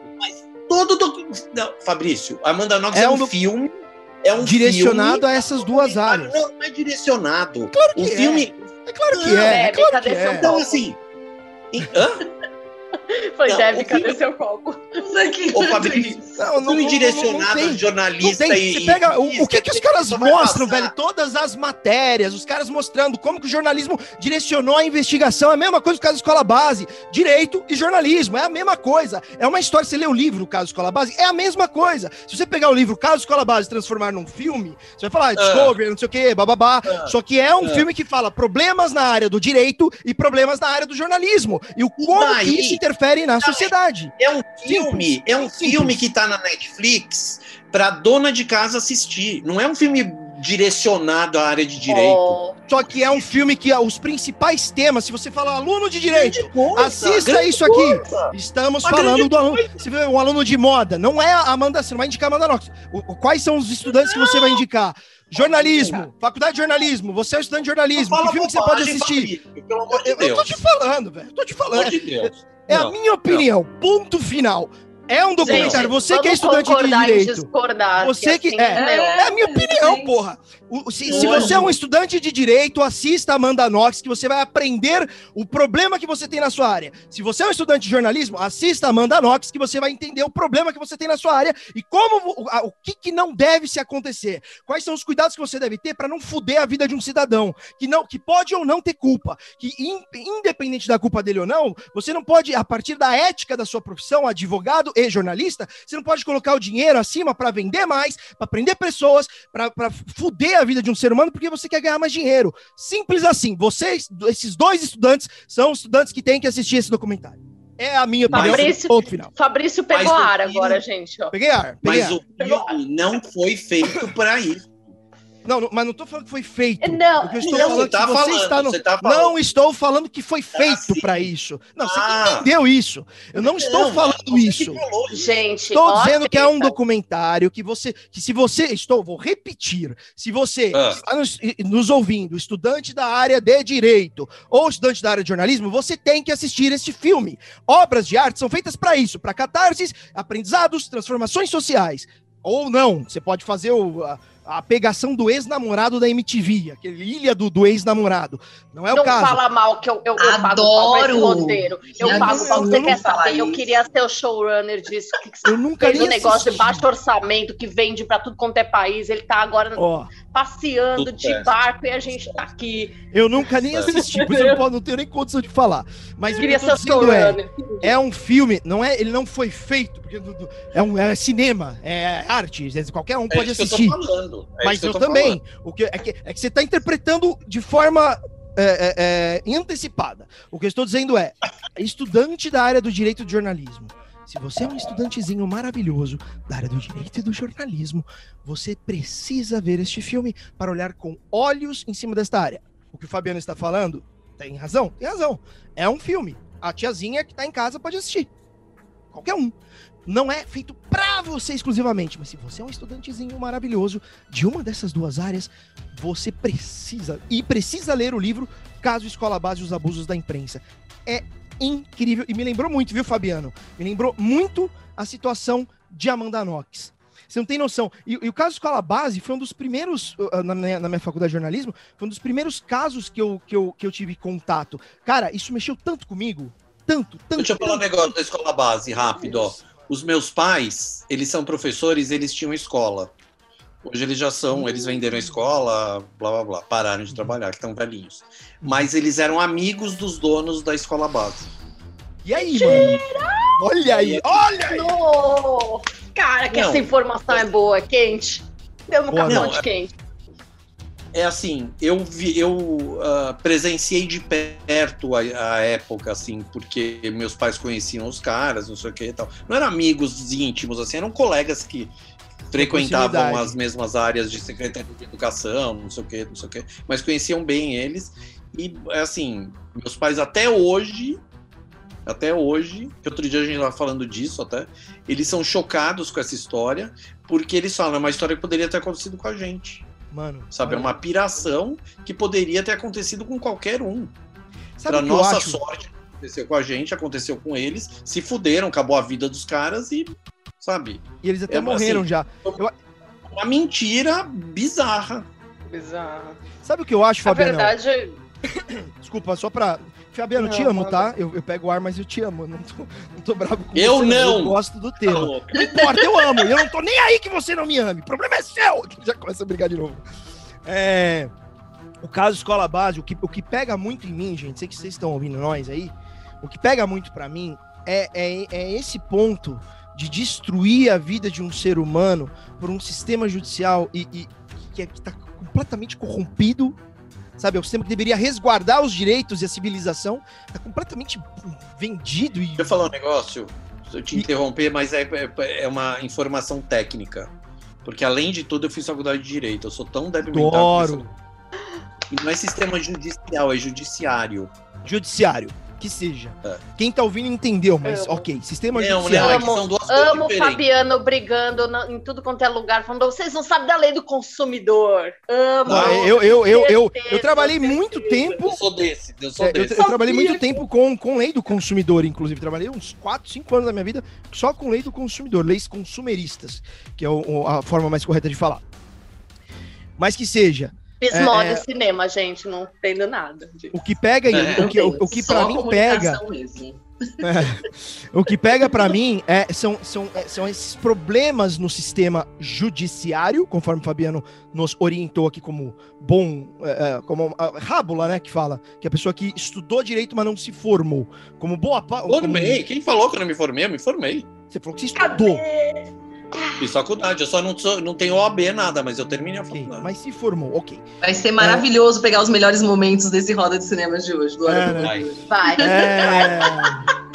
todo do... Não, Fabrício, Amanda Knox É é, um um, do- filme, é um Direcionado filme, a essas duas áreas. Não, não é direcionado. Claro que o é. filme, É claro que Não, é. É Bebe, claro que é. então assim, hã? (laughs) Foi, Não, Deve, o cadê seu copo? Aqui Ô, Fabrício. Não, não, direcionado não, jornalista Não tem. e Você pega o, o que, que os caras mostram, passar. velho? Todas as matérias, os caras mostrando como que o jornalismo direcionou a investigação. É a mesma coisa que o caso Escola Base, direito e jornalismo. É a mesma coisa. É uma história. Você lê o livro, o caso Escola Base, é a mesma coisa. Se você pegar o livro Caso Escola Base e transformar num filme, você vai falar ah, Discovery, não sei o quê, bababá. Ah. Só que é um Ah. filme que fala problemas na área do direito e problemas na área do jornalismo. E o como que isso interfere na sociedade. É um filme, é um Simples. filme que tá na Netflix pra dona de casa assistir. Não é um filme direcionado à área de direito. Oh, Só que é um filme que os principais temas, se você fala aluno de direito, coisa, assista isso aqui. coisa. Estamos Uma falando do aluno. Se vê um aluno de moda, não é a Amanda, você não vai indicar a Amanda Knox. Quais são os estudantes que você vai indicar? Jornalismo, faculdade de jornalismo, você é um estudante de jornalismo, que filme que você pode assistir? Fabrício, Pelo amor de Eu, eu tô te falando, velho. Tô te Pelo falando. amor de Deus. É a Não, minha opinião. Ponto final. É um documentário. você que é estudante de direito. discordar, Você que- assim, é. meu, É a minha É, opinião, é. porra. O- se, se você é um estudante de direito, assista Amanda Knox, que você vai aprender o problema que você tem na sua área. Se você é um estudante de jornalismo, assista Amanda Knox, que você vai entender o problema que você tem na sua área e como o, a- o que, que não deve se acontecer. Quais são os cuidados que você deve ter para não fuder a vida de um cidadão que não que pode ou não ter culpa, que in- independente da culpa dele ou não, você não pode a partir da ética da sua profissão, advogado e jornalista, você não pode colocar o dinheiro acima para vender mais, para prender pessoas, para fuder a vida de um ser humano porque você quer ganhar mais dinheiro. Simples assim. Vocês, esses dois estudantes, são estudantes que têm que assistir esse documentário. É a minha opinião. Fabrício- ponto final. Fabrício pegou ar filme- agora, gente. Ó. Peguei ar. Peguei Mas ar. o filme não foi feito pra isso. Não, não, mas não tô falando que foi feito. Não, O que eu estou não, falando você tá é que você falando, está no... você tá falando. Não estou falando que foi feito sim. para isso. Não, você Ah. que entendeu isso. Eu não estou Não, falando você que isso. Gente, Estou dizendo que é um documentário que você, que se você, estou, vou repetir, se você Ah. está nos, nos ouvindo, estudante da área de direito ou estudante da área de jornalismo, você tem que assistir este filme. Obras de arte são feitas para isso, para catarses, aprendizados, transformações sociais. Ou não, você pode fazer o, a, a pegação do ex-namorado da MTV, aquele ilha do, do ex-namorado. Não é o não caso. fala mal que eu, eu, eu pago pau Adoro. roteiro. Eu Já pago não- pau. eu Você não quer saber? Eu isso. queria ser o showrunner disso. Que que Eu nunca nem um negócio de baixo orçamento que vende pra tudo quanto é país. Ele tá agora Ó, passeando Tudo de barco e a gente tá aqui. eu nunca nem assisti, por isso eu não, não tenho nem condição de falar. Mas Eu o que queria eu tô ser o dizendo é, showrunner. é um filme, não é, ele não foi feito, porque é, um, é cinema, é arte, qualquer um É pode assistir. eu tô falando. É mas isso eu, tô também. falando. O que, é, que, é que você está interpretando de forma é, é, é, antecipada. O que eu estou dizendo é, estudante da área do direito de jornalismo. Se você é um estudantezinho maravilhoso da área do direito e do jornalismo, você precisa ver este filme para olhar com olhos em cima desta área. O que o Fabiano está falando tem razão, tem razão. É um filme. A tiazinha que está em casa pode assistir. Qualquer um. Não é feito para você exclusivamente, mas se você é um estudantezinho maravilhoso de uma dessas duas áreas, você precisa e precisa ler o livro Caso Escola Base e os Abusos da Imprensa. É incrível e me lembrou muito, viu, Fabiano? Me lembrou muito a situação de Amanda Knox. Você não tem noção. E, e o caso Escola Base foi um dos primeiros, uh, na minha, na minha faculdade de jornalismo, foi um dos primeiros casos que eu, que, eu, que eu tive contato. Cara, isso mexeu tanto comigo. Tanto, tanto. Deixa eu falar um tanto. negócio da escola base, rápido, ó. Os meus pais, eles são professores, eles tinham escola. Hoje eles já são, eles venderam a escola, blá blá blá, pararam de trabalhar, que estão velhinhos. Mas eles eram amigos dos donos da escola base. E aí, mano? Olha aí, olha aí! No! Cara, que Não. essa informação é boa, quente. Deu no Boa, capão não, de é- quente. É assim, eu vi, eu ah, presenciei de perto a, a época, assim, porque meus pais conheciam os caras, não sei o que e tal. Não eram amigos íntimos, assim, eram colegas que frequentavam as mesmas áreas de secretaria de educação, não sei o que, não sei o que, mas conheciam bem eles. E assim, meus pais até hoje até hoje, que outro dia a gente estava falando disso até, eles são chocados com essa história, porque eles falam, é uma história que poderia ter acontecido com a gente. Mano. Sabe, é mano. uma piração que poderia ter acontecido com qualquer um. Sabe Pra eu nossa acho? sorte, aconteceu com a gente, aconteceu com eles, se fuderam, acabou a vida dos caras e, sabe, E eles até É, morreram assim, já. uma mentira bizarra. Bizarro. Sabe o que eu acho, Na Fabiano? verdade, (coughs) Desculpa, só pra. Fabiano, Não, te amo, tá? Eu, eu pego o ar, mas eu te amo. Não tô, não tô bravo com Eu você. mas não. Eu gosto do Tá tema. Não importa, eu amo. Eu não tô nem aí que você não me ame. O problema é seu. (laughs) Já começa a brigar de novo. É, o caso escola base, o que, o que pega muito em mim, gente, sei que vocês estão ouvindo nós aí, o que pega muito pra mim é, é, é esse ponto de destruir a vida de um ser humano por um sistema judicial e, e que, é, que tá completamente corrompido. Sabe, é o sistema que deveria resguardar os direitos e a civilização, tá completamente vendido e Deixa eu falar um negócio, se eu te E- interromper, mas é, é, é uma informação técnica. Porque além de tudo, eu fiz faculdade de Direito. Eu sou tão que adoro. isso- E não é sistema judicial, é judiciário. judiciário, que seja. É. Quem tá ouvindo entendeu, mas Amo. ok, sistema Não, judiciário. não, é Amo- são duas coisas amo o. Fabiano brigando na- em tudo quanto é lugar, falando, vocês não sabem da lei do consumidor. Amo. Ah, eu, eu, eu, eu, eu trabalhei muito tempo. Eu sou desse, eu sou é, eu, desse. eu trabalhei muito tempo com, com lei do consumidor, inclusive. Trabalhei uns 4, 5 anos da minha vida só com lei do consumidor, leis consumeristas, que é a forma mais correta de falar. Mas que seja, Fiz É, moda é. cinema, gente, não entendo nada. o que pega, É. o que, o, o que pra mim pega, Mesmo. É. O que pega pra mim é, são, são, é, são esses problemas no sistema judiciário, conforme o Fabiano nos orientou aqui como bom, é, como a rábula, né, que fala, que é a pessoa que estudou direito, mas não se formou. Como boa parte. Formei. Quem falou que eu não me formei? Eu me formei. Você falou que você estudou, Fiz faculdade. Eu só não, sou, não tenho OAB nada, mas eu terminei a faculdade. mas se formou, ok. Vai ser maravilhoso pegar os melhores momentos desse roda de cinema de hoje. Do É, do né? Vai. Vai. É...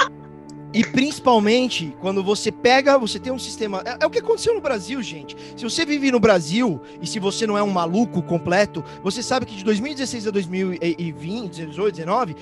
E principalmente quando você pega, você tem um sistema. É, é o que aconteceu no Brasil, gente. Se você vive no Brasil e se você não é um maluco completo, você sabe que de 2016 a 2020, 18, 19,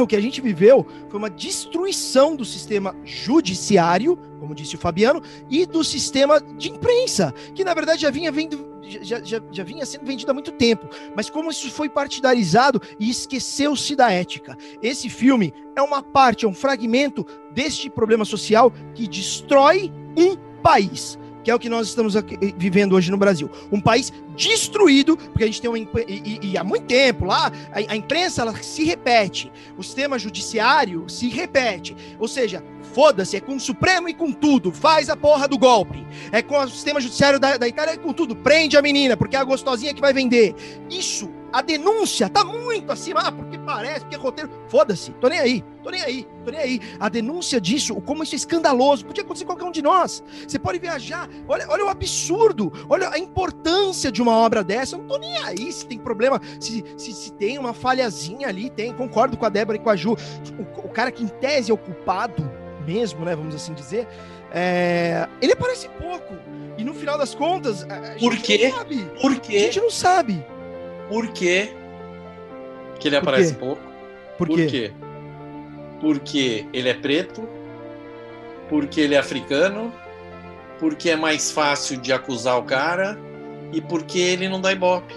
o que a gente viveu foi uma destruição do sistema judiciário, como disse o Fabiano, e do sistema de imprensa, que na verdade já vinha vendo. Já, já, já vinha sendo vendido há muito tempo, mas como isso foi partidarizado e esqueceu-se da ética. Esse filme é uma parte, é um fragmento deste problema social que destrói um país, que é o que nós estamos eh, vivendo hoje no Brasil. Um país destruído, porque a gente tem impre- E, e- e há muito tempo lá, a, a imprensa ela se repete, o sistema judiciário se repete. Ou seja, foda-se, é com o Supremo e com tudo, faz a porra do golpe. É com o sistema judiciário da, da Itália e com tudo, prende a menina, porque é a gostosinha que vai vender. Isso, a denúncia tá muito acima, ah, porque parece, porque é roteiro. Foda-se, tô nem aí, tô nem aí, tô nem aí. A denúncia disso, como isso é escandaloso, podia acontecer com qualquer um de nós. Você pode viajar, olha, olha o absurdo, olha a importância de uma obra dessa. Eu não tô nem aí se tem problema, se, se, se tem uma falhazinha ali, tem, concordo com a Débora e com a Ju. O, o cara que em tese é o culpado mesmo, né, vamos assim dizer, é, ele aparece pouco. E no final das contas, a, a Por gente quê? não sabe. Por A quê? gente não sabe. Por quê que ele Por aparece quê? pouco? Por Por quê? quê? Porque ele é preto, porque ele é africano, porque é mais fácil de acusar o cara e porque ele não dá ibope.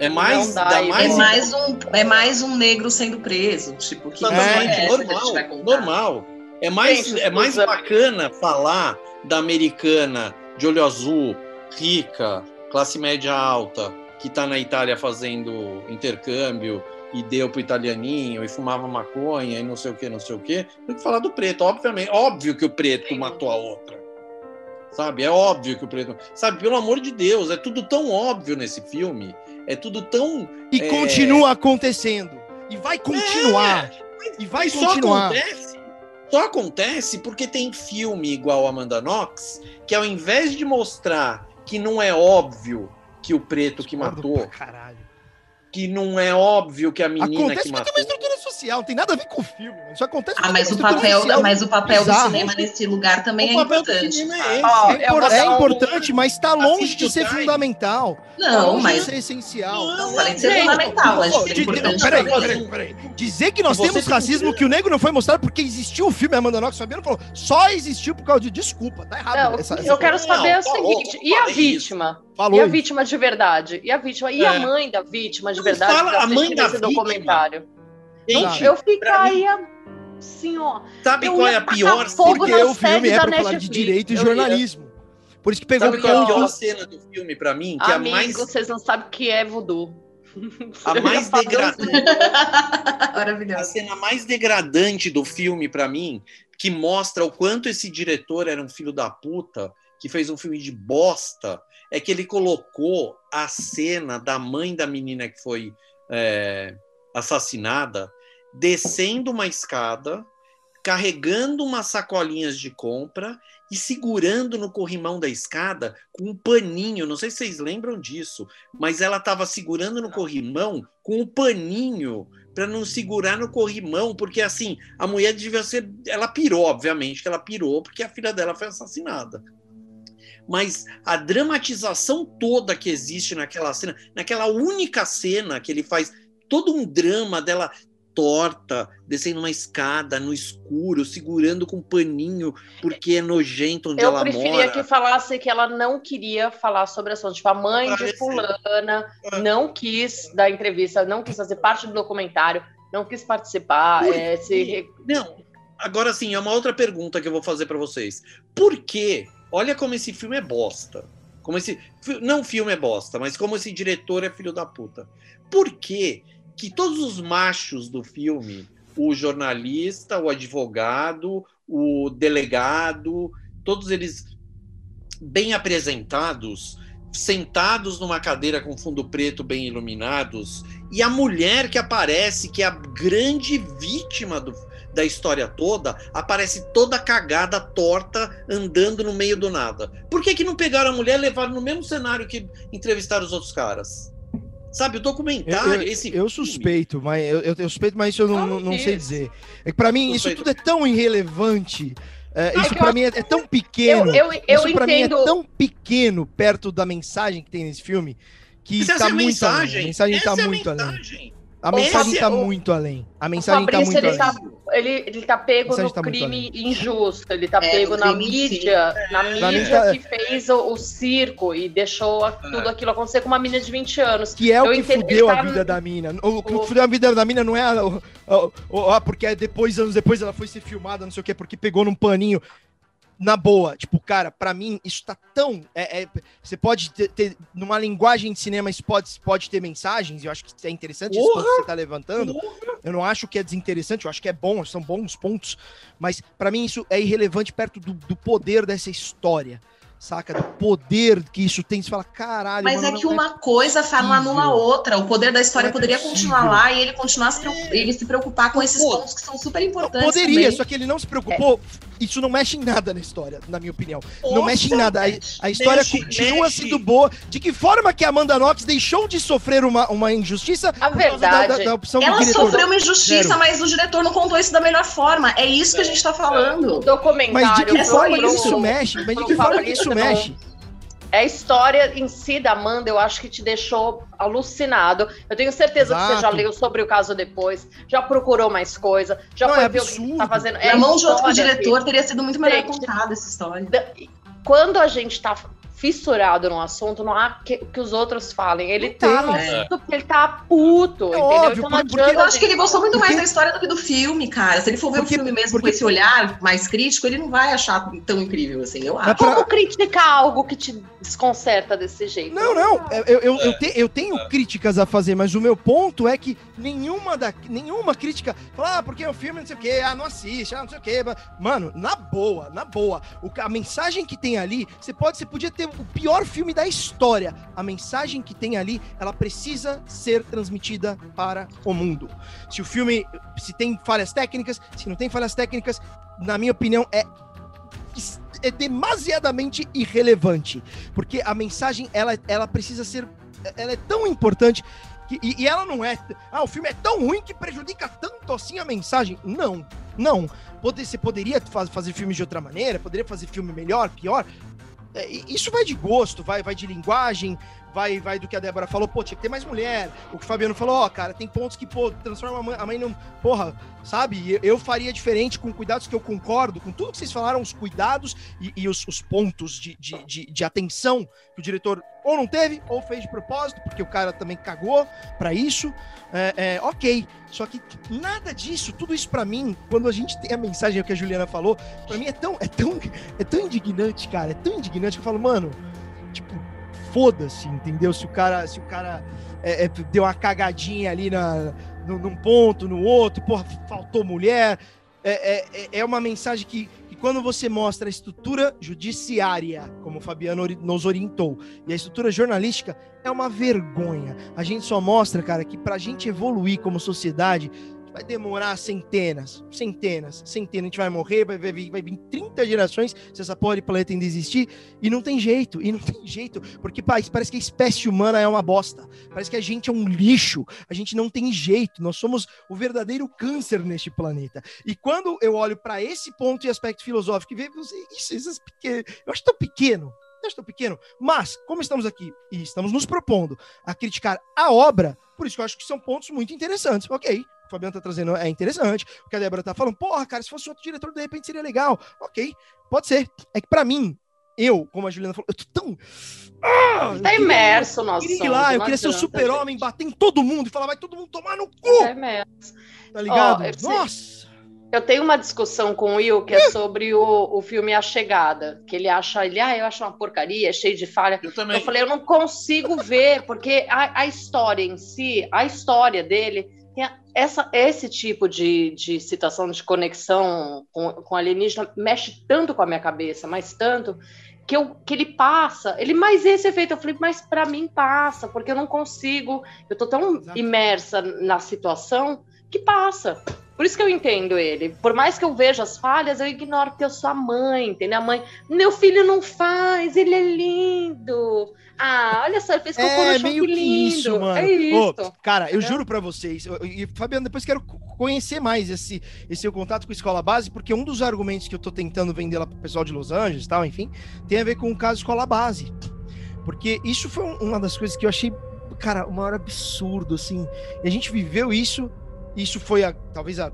É mais, dá dá mais É mais, um, é mais um negro sendo preso. Tipo, que É, essa que a gente normal, normal. É mais, Gente, é mais bacana falar da americana de olho azul, rica, classe média alta, que tá na Itália fazendo intercâmbio e deu pro italianinho e fumava maconha e não sei o que, não sei o que, do que falar do preto. Obviamente, óbvio que o preto Sim. matou a outra. Sabe? É óbvio que o preto. Sabe, pelo amor de Deus, é tudo tão óbvio nesse filme. É tudo tão. E É. continua acontecendo. E vai continuar. E vai Mas só continuar. acontece, só acontece porque tem filme igual Amanda Knox, que ao invés de mostrar que não é óbvio que o preto que matou, Caralho. Que não é óbvio que a menina Acontece que porque tem matou. uma estrutura social não tem nada a ver com o filme. Isso acontece Ah, mas o papel, social mas o papel do cinema nesse lugar também O é papel do importante. cinema é. Ó, É, impor- é importante, mas está longe Assiste de o ser Time. fundamental. Tá Não, longe mas de ser essencial. Não, Tá longe. falei de ser fundamental. Pô, Acho que é de- importante. peraí, peraí, peraí. Dizer que nós Você temos racismo, que o negro não foi mostrado porque existiu o filme Amanda Knox, Fabiano falou, só existiu por causa de desculpa, tá errado. Não, essa- eu essa- quero Não, saber o falou, seguinte: e a vítima? Falou E a vítima de verdade? E a vítima? E É. a mãe da vítima de verdade? fala a mãe da esse vítima. documentário. Gente, Eu ficaria assim, ó. sabe qual é a pior cena? Porque o filme é da pra falar de direito e eu ia. jornalismo. Por isso que pegou Sabe qual é a pior cena do filme pra mim? Que é a Amigo, mais, vocês não sabem o que é voodoo. a (laughs) mais um- degradante. A cena mais degradante do filme pra mim, que mostra o quanto esse diretor era um filho da puta, que fez um filme de bosta, é que ele colocou a cena da mãe da menina que foi é, assassinada descendo uma escada, carregando umas sacolinhas de compra e segurando no corrimão da escada com um paninho. Não sei se vocês lembram disso, mas ela estava segurando no corrimão com um paninho para não segurar no corrimão, porque assim, a mulher devia ser. Ela pirou, obviamente, que ela pirou, porque a filha dela foi assassinada. Mas a dramatização toda que existe naquela cena, naquela única cena que ele faz todo um drama dela torta, descendo uma escada no escuro, segurando com um paninho, porque é nojento onde Eu ela preferia mora. que falasse que ela não queria falar sobre assunto. Tipo, a mãe de fulana É. não quis dar entrevista, não quis fazer parte do documentário, não quis participar. É, se... Não, agora sim, é uma outra pergunta que eu vou fazer pra vocês. Por quê? Olha como esse filme é bosta. Como esse. Não filme é bosta, mas como esse diretor é filho da puta. Por quê que todos os machos do filme, o jornalista, o advogado, o delegado, todos eles bem apresentados, sentados numa cadeira com fundo preto bem iluminados, e a mulher que aparece, que é a grande vítima do, da história toda, aparece toda cagada, torta, andando no meio do nada. Por que, que não pegaram a mulher e levaram no mesmo cenário que entrevistaram os outros caras? Sabe, o documentário, Eu, eu- esse eu suspeito, mas eu, eu- eu suspeito, mas isso eu não, não, não sei isso? dizer. É que pra mim isso Suspeito. tudo é tão irrelevante. é, Ah, isso pra eu- mim é, é tão Eu, pequeno. eu, eu isso pra mim é entendo. tão pequeno perto da mensagem que tem nesse filme que Essa tá é a muito mensagem. além. A mensagem Essa tá é muito além. A mensagem tá o- muito além. A mensagem tá Fabrício, muito ele além. tá, ele, ele tá pego no tá crime injusto, ele tá É, pego na mídia, na Pra mim mídia tá- que fez o, o circo e deixou a- tudo aquilo acontecer com uma menina de 20 anos. Que é o que fudeu ele a tá vida da mina. O que o- fudeu a vida da mina não é a, o- ah, porque é depois, anos depois, ela foi ser filmada, não sei o quê, porque pegou num paninho. Na boa, tipo, cara, pra mim isso tá tão. é- é- você pode ter, ter- Numa linguagem de cinema, isso pode, pode ter mensagens, eu acho que é interessante isso Porra! que você tá levantando. Eu não acho que é desinteressante, eu acho que é bom, são bons pontos, mas pra mim isso é irrelevante perto do, do poder dessa história, saca? Do poder que isso tem. Você fala, caralho, Mas mano, é não que uma coisa não anula a outra. O poder da história Não é poderia possível. continuar lá e ele continuar se, preocup- ele se preocupar com esses Pô, pontos que são super Não, importantes. poderia, também. só que ele não se preocupou. Isso não mexe em nada na história, na minha opinião. não Nossa, mexe em nada. A, a história mexe, continua mexe. sendo boa. De que forma que a Amanda Knox deixou de sofrer uma, uma injustiça A causa da, da, verdade. da opção Ela diretor? sofreu uma injustiça, Zero. mas o diretor não contou isso da melhor forma. É isso que a gente tá falando. documentário. Mas de que É forma isso. isso mexe? Mas de que forma Fabrício isso não- mexe? É a história em si da Amanda, eu acho que te deixou alucinado. Eu tenho certeza que você já Exato. leu sobre o caso depois, já procurou mais coisa, já Não, foi é ver o que absurdo. tá fazendo. Na mão de outro história diretor teria sido muito melhor Gente, contada essa história. Quando a gente tá fissurado num assunto, não há que, que os outros falem. Ele Não tá tem, no é. assunto porque ele tá puto, É entendeu? óbvio, então porque- adianta Eu acho que ele gostou muito mais Porque- da história do que do filme, cara. Se ele for ver Porque- o filme mesmo porque- com esse olhar mais crítico, ele não vai achar tão incrível assim, eu acho. pra- Como criticar algo que te desconcerta desse jeito? Não, não. Eu, eu, eu, te- eu tenho críticas a fazer, mas o meu ponto é que nenhuma, da, nenhuma crítica. Fala, ah, porque o filme não sei o quê, ah, não assiste, ah, não sei o quê. Mano, na boa, na boa. O, a mensagem que tem ali, você pode, você podia ter o pior filme da história. A mensagem que tem ali, ela precisa ser transmitida para o mundo. Se o filme, se tem falhas técnicas, se não tem falhas técnicas, na minha opinião, é é demasiadamente irrelevante, porque a mensagem ela, ela precisa ser ela é tão importante Que, e, e ela não é. Ah, o filme é tão ruim que prejudica tanto assim a mensagem. Não, não. Você poderia faz, fazer filmes de outra maneira, poderia fazer filme melhor, pior. É, isso vai de gosto, vai, vai de linguagem, vai, vai do que a Débora falou, pô, tinha que ter mais mulher. O que o Fabiano falou, ó, cara, tem pontos que, pô, transforma a mãe, a mãe num. Porra, sabe? Eu, faria diferente com cuidados que eu concordo, com tudo que vocês falaram, os cuidados e, e os, os, pontos de, de, de, de, atenção que o diretor ou não teve, ou fez de propósito, porque o cara também cagou para isso. É, é, ok. Só que nada disso, tudo isso para mim, quando a gente tem a mensagem que a Juliana falou, para mim é tão, é tão, é tão indignante, cara. É tão indignante que eu falo, mano, tipo, foda-se, entendeu? Se o cara, se o cara é, é, deu uma cagadinha ali na, no, num ponto, no outro, porra, faltou mulher. É, é, é uma mensagem que, que, quando você mostra a estrutura judiciária, como o Fabiano nos orientou, e a estrutura jornalística, é uma vergonha. A gente só mostra, cara, que pra gente evoluir como sociedade, vai demorar centenas, centenas, centenas. A gente vai morrer, vai, vai, vai vir 30 gerações se essa porra de planeta ainda existir. E não tem jeito, e não tem jeito. Porque parece que a espécie humana é uma bosta. Parece que a gente é um lixo. A gente não tem jeito. Nós somos o verdadeiro câncer neste planeta. E quando eu olho para esse ponto e aspecto filosófico e vejo isso, isso, pequeno, eu acho tão pequeno. Eu acho tão pequeno. Mas, como estamos aqui e estamos nos propondo a criticar a obra, por isso que eu acho que são pontos muito interessantes. Ok, o Fabiano tá trazendo é interessante. O que a Débora tá falando, porra, cara, se fosse outro diretor, de repente seria legal. Ok, pode ser. É que para mim, eu, como a Juliana falou, eu tô tão. Ah, tá imerso nosso. Eu queria ir lá, eu queria ser o super-homem, bater em todo mundo e falar, vai todo mundo tomar no cu. Tá imerso. Tá ligado? Oh, Nossa! Eu tenho uma discussão com o Will que é sobre o, o filme A Chegada, que ele acha, ele, ah, eu acho uma porcaria, é cheio de falha. Eu também. Eu falei, eu não consigo ver, porque a, a história em si, a história dele essa, esse tipo de, de situação de conexão com, com alienígena mexe tanto com a minha cabeça, mas tanto, que, eu, que ele passa. Ele, mais esse efeito. Eu falei, mas para mim passa, porque eu não consigo. Eu tô tão Exato. imersa na situação que passa. Por isso que eu entendo ele. Por mais que eu veja as falhas, eu ignoro que eu sou a mãe, entendeu? A mãe, meu filho não faz, ele é lindo. Ah, olha só, ele fez cocô é, no chão, meio que lindo. Isso, mano. É isso. Cara, eu juro para vocês, e Fabiano, depois quero conhecer mais esse, esse seu contato com a escola base, porque um dos argumentos que eu tô tentando vender lá pro pessoal de Los Angeles tal, enfim, tem a ver com o caso escola base. Porque isso foi uma das coisas que eu achei, cara, uma hora absurdo, assim. E a gente viveu isso, isso foi a, talvez a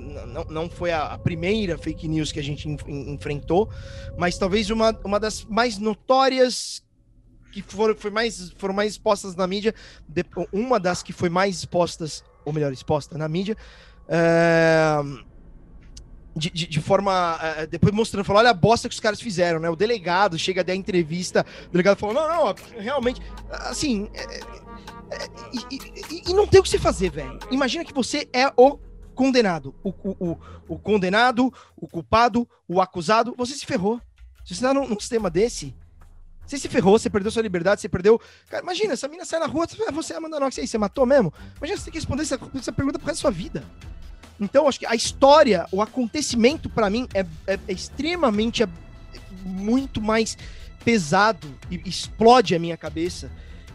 não, não foi a, primeira fake news que a gente enfrentou, mas talvez uma, uma das mais notórias que foram, foi mais, foram mais expostas na mídia, de, uma das que foi mais expostas, ou melhor, exposta na mídia, é, de, de, de, forma. É, depois mostrando, falou: olha a bosta que os caras fizeram, né? O delegado chega a dar entrevista, o delegado falou: não, não, realmente. Assim. É, e, e, e, não tem o que você fazer, velho. Imagina que você é o condenado. O, o, o, condenado, o culpado, o acusado. Você se ferrou. Se você tá num, num sistema desse, você se ferrou, você perdeu sua liberdade, você perdeu. Cara, imagina, essa mina sai na rua, você é Amanda Knox aí, você matou mesmo? Imagina, você tem que responder essa, essa pergunta por causa da sua vida. Então, acho que a história, o acontecimento, para mim, é, é, é extremamente é muito mais pesado e explode a minha cabeça.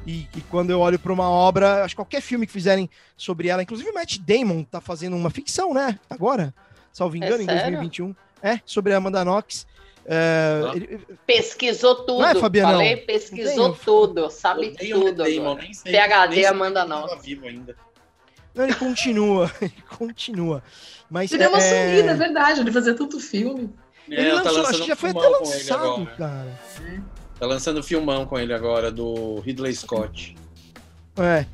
E, e quando eu olho para uma obra, acho que qualquer filme que fizerem sobre ela, inclusive o Matt Damon tá fazendo uma ficção, né? Agora, salvo engano, é em 2021. É, sobre a Amanda Knox. É, ele... Pesquisou tudo. Não é, Fabiano? Falei, pesquisou tudo, sabe tudo. Damon, PHD nem Amanda não. Vivo ainda. Não, ele continua, (laughs) ele continua. Mas, ele é, deu uma é... sumida, é verdade, ele fazia tanto filme. É, ele lançou, tá acho que já foi até lançado, cara. Tá lançando filmão com ele agora, do Ridley Scott. É.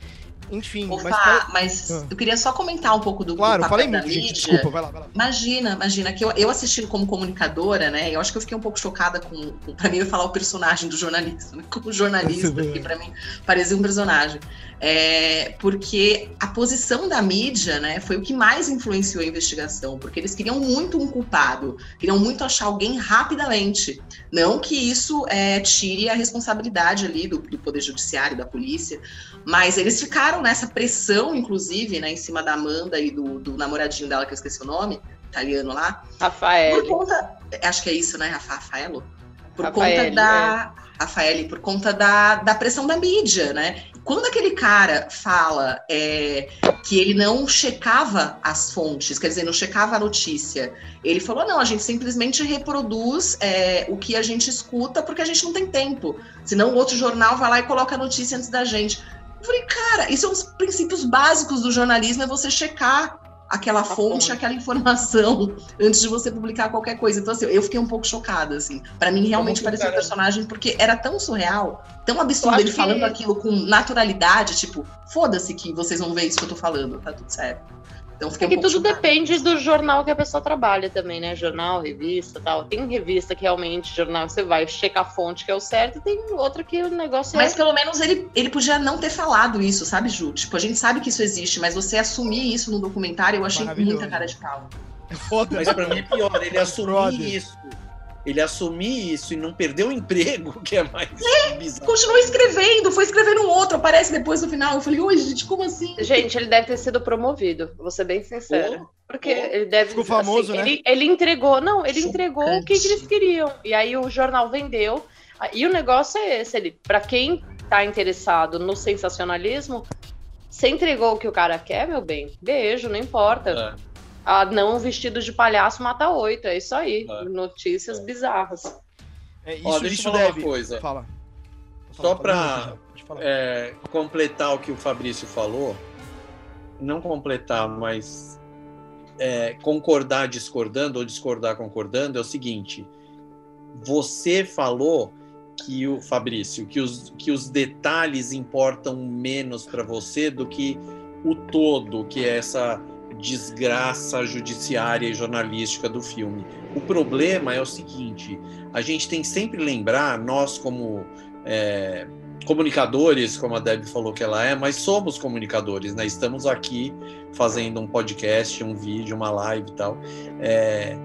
Enfim, Opa, mas, mas ah. eu queria só comentar um pouco do, claro, do falei muito, mídia. Gente, desculpa, vai lá, vai lá. Imagina, imagina que eu, eu assistindo como comunicadora, né? Eu acho que eu fiquei um pouco chocada com, com para mim eu falar o personagem do jornalista, né, como jornalista, que para mim parecia um personagem. É, porque a posição da mídia, né, foi o que mais influenciou a investigação, porque eles queriam muito um culpado, queriam muito achar alguém rapidamente. Não que isso é, tire a responsabilidade ali do, do poder judiciário, da polícia, mas eles ficaram nessa pressão, inclusive, né, em cima da Amanda e do, do namoradinho dela, que eu esqueci o nome, italiano lá. Rafael. Por conta. Acho que é isso, né, Rafaelo? Por Rafael, conta da. É. Rafael, por conta da, da pressão da mídia, né? Quando aquele cara fala é, que ele não checava as fontes, quer dizer, não checava a notícia, ele falou: não, a gente simplesmente reproduz é, o que a gente escuta porque a gente não tem tempo. Senão o outro jornal vai lá e coloca a notícia antes da gente. Eu falei, cara, isso são é os princípios básicos do jornalismo, é você checar aquela fonte, fonte, aquela informação (laughs) antes de você publicar qualquer coisa. Então, assim, eu fiquei um pouco chocada, assim. Para mim, realmente parecia um personagem, porque era tão surreal, tão absurdo ele que... falando aquilo com naturalidade, tipo, foda-se que vocês vão ver isso que eu tô falando, tá tudo certo. Então fiquei é que um tudo chocado. depende do jornal que a pessoa trabalha também, né? Jornal, revista tal. Tem revista que realmente, jornal, você vai checar a fonte que é o certo, e tem outra que o negócio Mas é... pelo menos ele, ele podia não ter falado isso, sabe, Ju? Tipo, a gente sabe que isso existe, mas você assumir isso no documentário, eu achei muita cara de pau. É foda. Mas pra mim é pior, ele assumir isso ele assumir isso e não perder o emprego, (laughs) que é mais é, bizarro. Continuou escrevendo, foi escrevendo um outro, aparece depois no final. Eu falei, oi, gente, como assim? Gente, ele deve ter sido promovido, vou ser bem sincera. Oh, porque oh. ele deve Ficou famoso, assim, né? Ele, ele, entregou, não, ele Chocante. entregou o que, que, eles queriam. E aí o jornal vendeu. E o negócio é esse, ele, para quem tá interessado no sensacionalismo, você entregou o que o cara quer, meu bem? Beijo, não importa. É a não vestido de palhaço mata oito. É isso aí. É. Notícias é. bizarras. É, isso, Ó, deixa isso eu falar deve... uma coisa. Fala. Só para é, completar o que o Fabrício falou, não completar, mas é, concordar discordando ou discordar concordando, é o seguinte: você falou que o Fabrício, que os, que os detalhes importam menos para você do que o todo, que é essa desgraça judiciária e jornalística do filme. O problema é o seguinte: a gente tem sempre lembrar, nós como é, comunicadores, como a Deb falou que ela é, mas somos comunicadores, né? Estamos aqui fazendo um podcast, um vídeo, uma live e tal. É,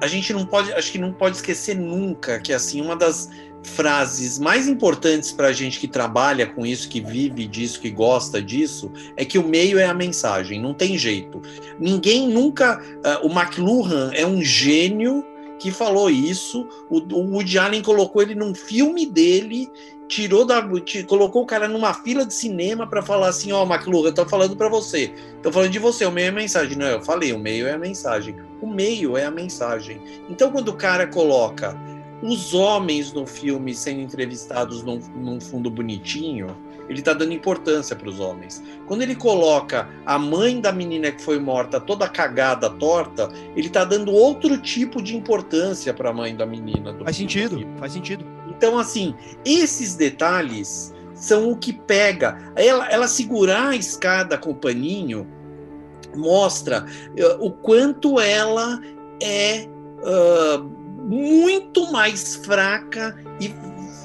a gente não pode, acho que não pode esquecer nunca que assim uma das frases mais importantes para a gente que trabalha com isso, que vive disso, que gosta disso, é que o meio é a mensagem, não tem jeito. Ninguém nunca. Uh, o McLuhan é um gênio que falou isso. O, o Woody Allen colocou ele num filme dele, tirou da, colocou o cara numa fila de cinema para falar assim: Ó, oh, McLuhan, tô falando para você, tô falando de você, o meio é a mensagem. Não, eu falei, o meio é a mensagem. O meio é a mensagem. Então, quando o cara coloca os homens no filme sendo entrevistados num, num fundo bonitinho, ele está dando importância para os homens. Quando ele coloca a mãe da menina que foi morta toda cagada, torta, ele está dando outro tipo de importância para a mãe da menina. faz sentido, faz sentido. Então, assim, esses detalhes são o que pega. Ela, ela segurar a escada com o paninho mostra uh, o quanto ela é. Uh, muito mais fraca e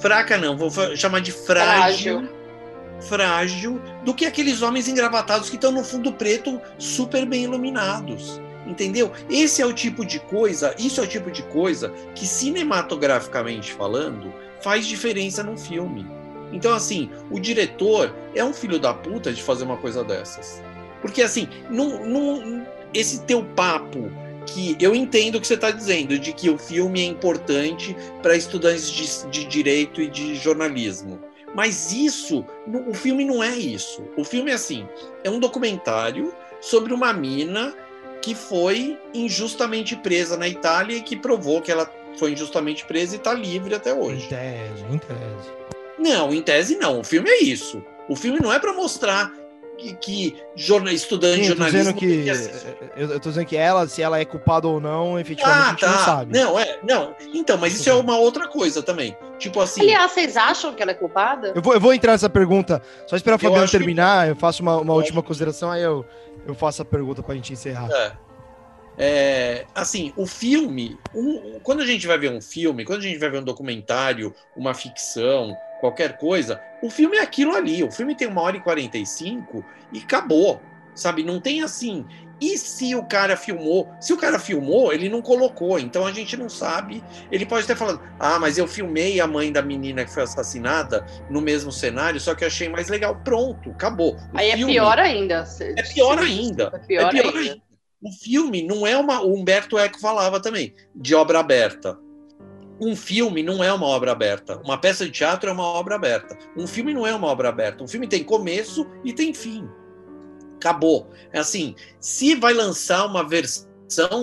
fraca não, vou chamar de frágil, frágil, frágil do que aqueles homens engravatados que estão no fundo preto super bem iluminados. Entendeu? Esse é o tipo de coisa, isso é o tipo de coisa que cinematograficamente falando faz diferença no filme. Então assim, o diretor é um filho da puta de fazer uma coisa dessas. Porque assim, não, não, esse teu papo que eu entendo o que você está dizendo, de que o filme é importante para estudantes de, de, direito e de jornalismo. Mas isso, o filme não é isso. O filme é assim: é um documentário sobre uma mina que foi injustamente presa na Itália e que provou que ela foi injustamente presa e está livre até hoje. Em tese, em tese. Não, em tese não. O filme é isso. O filme não é para mostrar que, que jornal, estudante de jornalismo. Que, eu, eu tô dizendo que ela, se ela é culpada ou não, efetivamente ah, a gente tá. não sabe. Não, é, não. Então, mas isso é uma outra coisa também. Tipo assim. Aliás, vocês acham que ela é culpada? Eu vou, eu vou entrar nessa pergunta. Só esperar a Fabiana terminar, que... eu faço uma, uma última consideração, aí eu, eu faço a pergunta pra gente encerrar. É. É, assim, o filme, um, quando a gente vai ver um filme, quando a gente vai ver um documentário, uma ficção, qualquer coisa, o filme é aquilo ali. O filme tem uma hora e 45 e acabou. Sabe? Não tem assim. E se o cara filmou? Se o cara filmou, ele não colocou, então a gente não sabe. Ele pode ter falado: ah, mas eu filmei a mãe da menina que foi assassinada no mesmo cenário, só que eu achei mais legal. Pronto, acabou. O Aí é filme, é pior ainda. É pior ainda. É pior, é pior ainda. ainda. O filme não é uma. O Humberto Eco falava também, de obra aberta Um filme não é uma obra aberta. Uma peça de teatro é uma obra aberta. Um filme não é uma obra aberta. Um filme tem começo e tem fim. Acabou. É assim, se vai lançar uma versão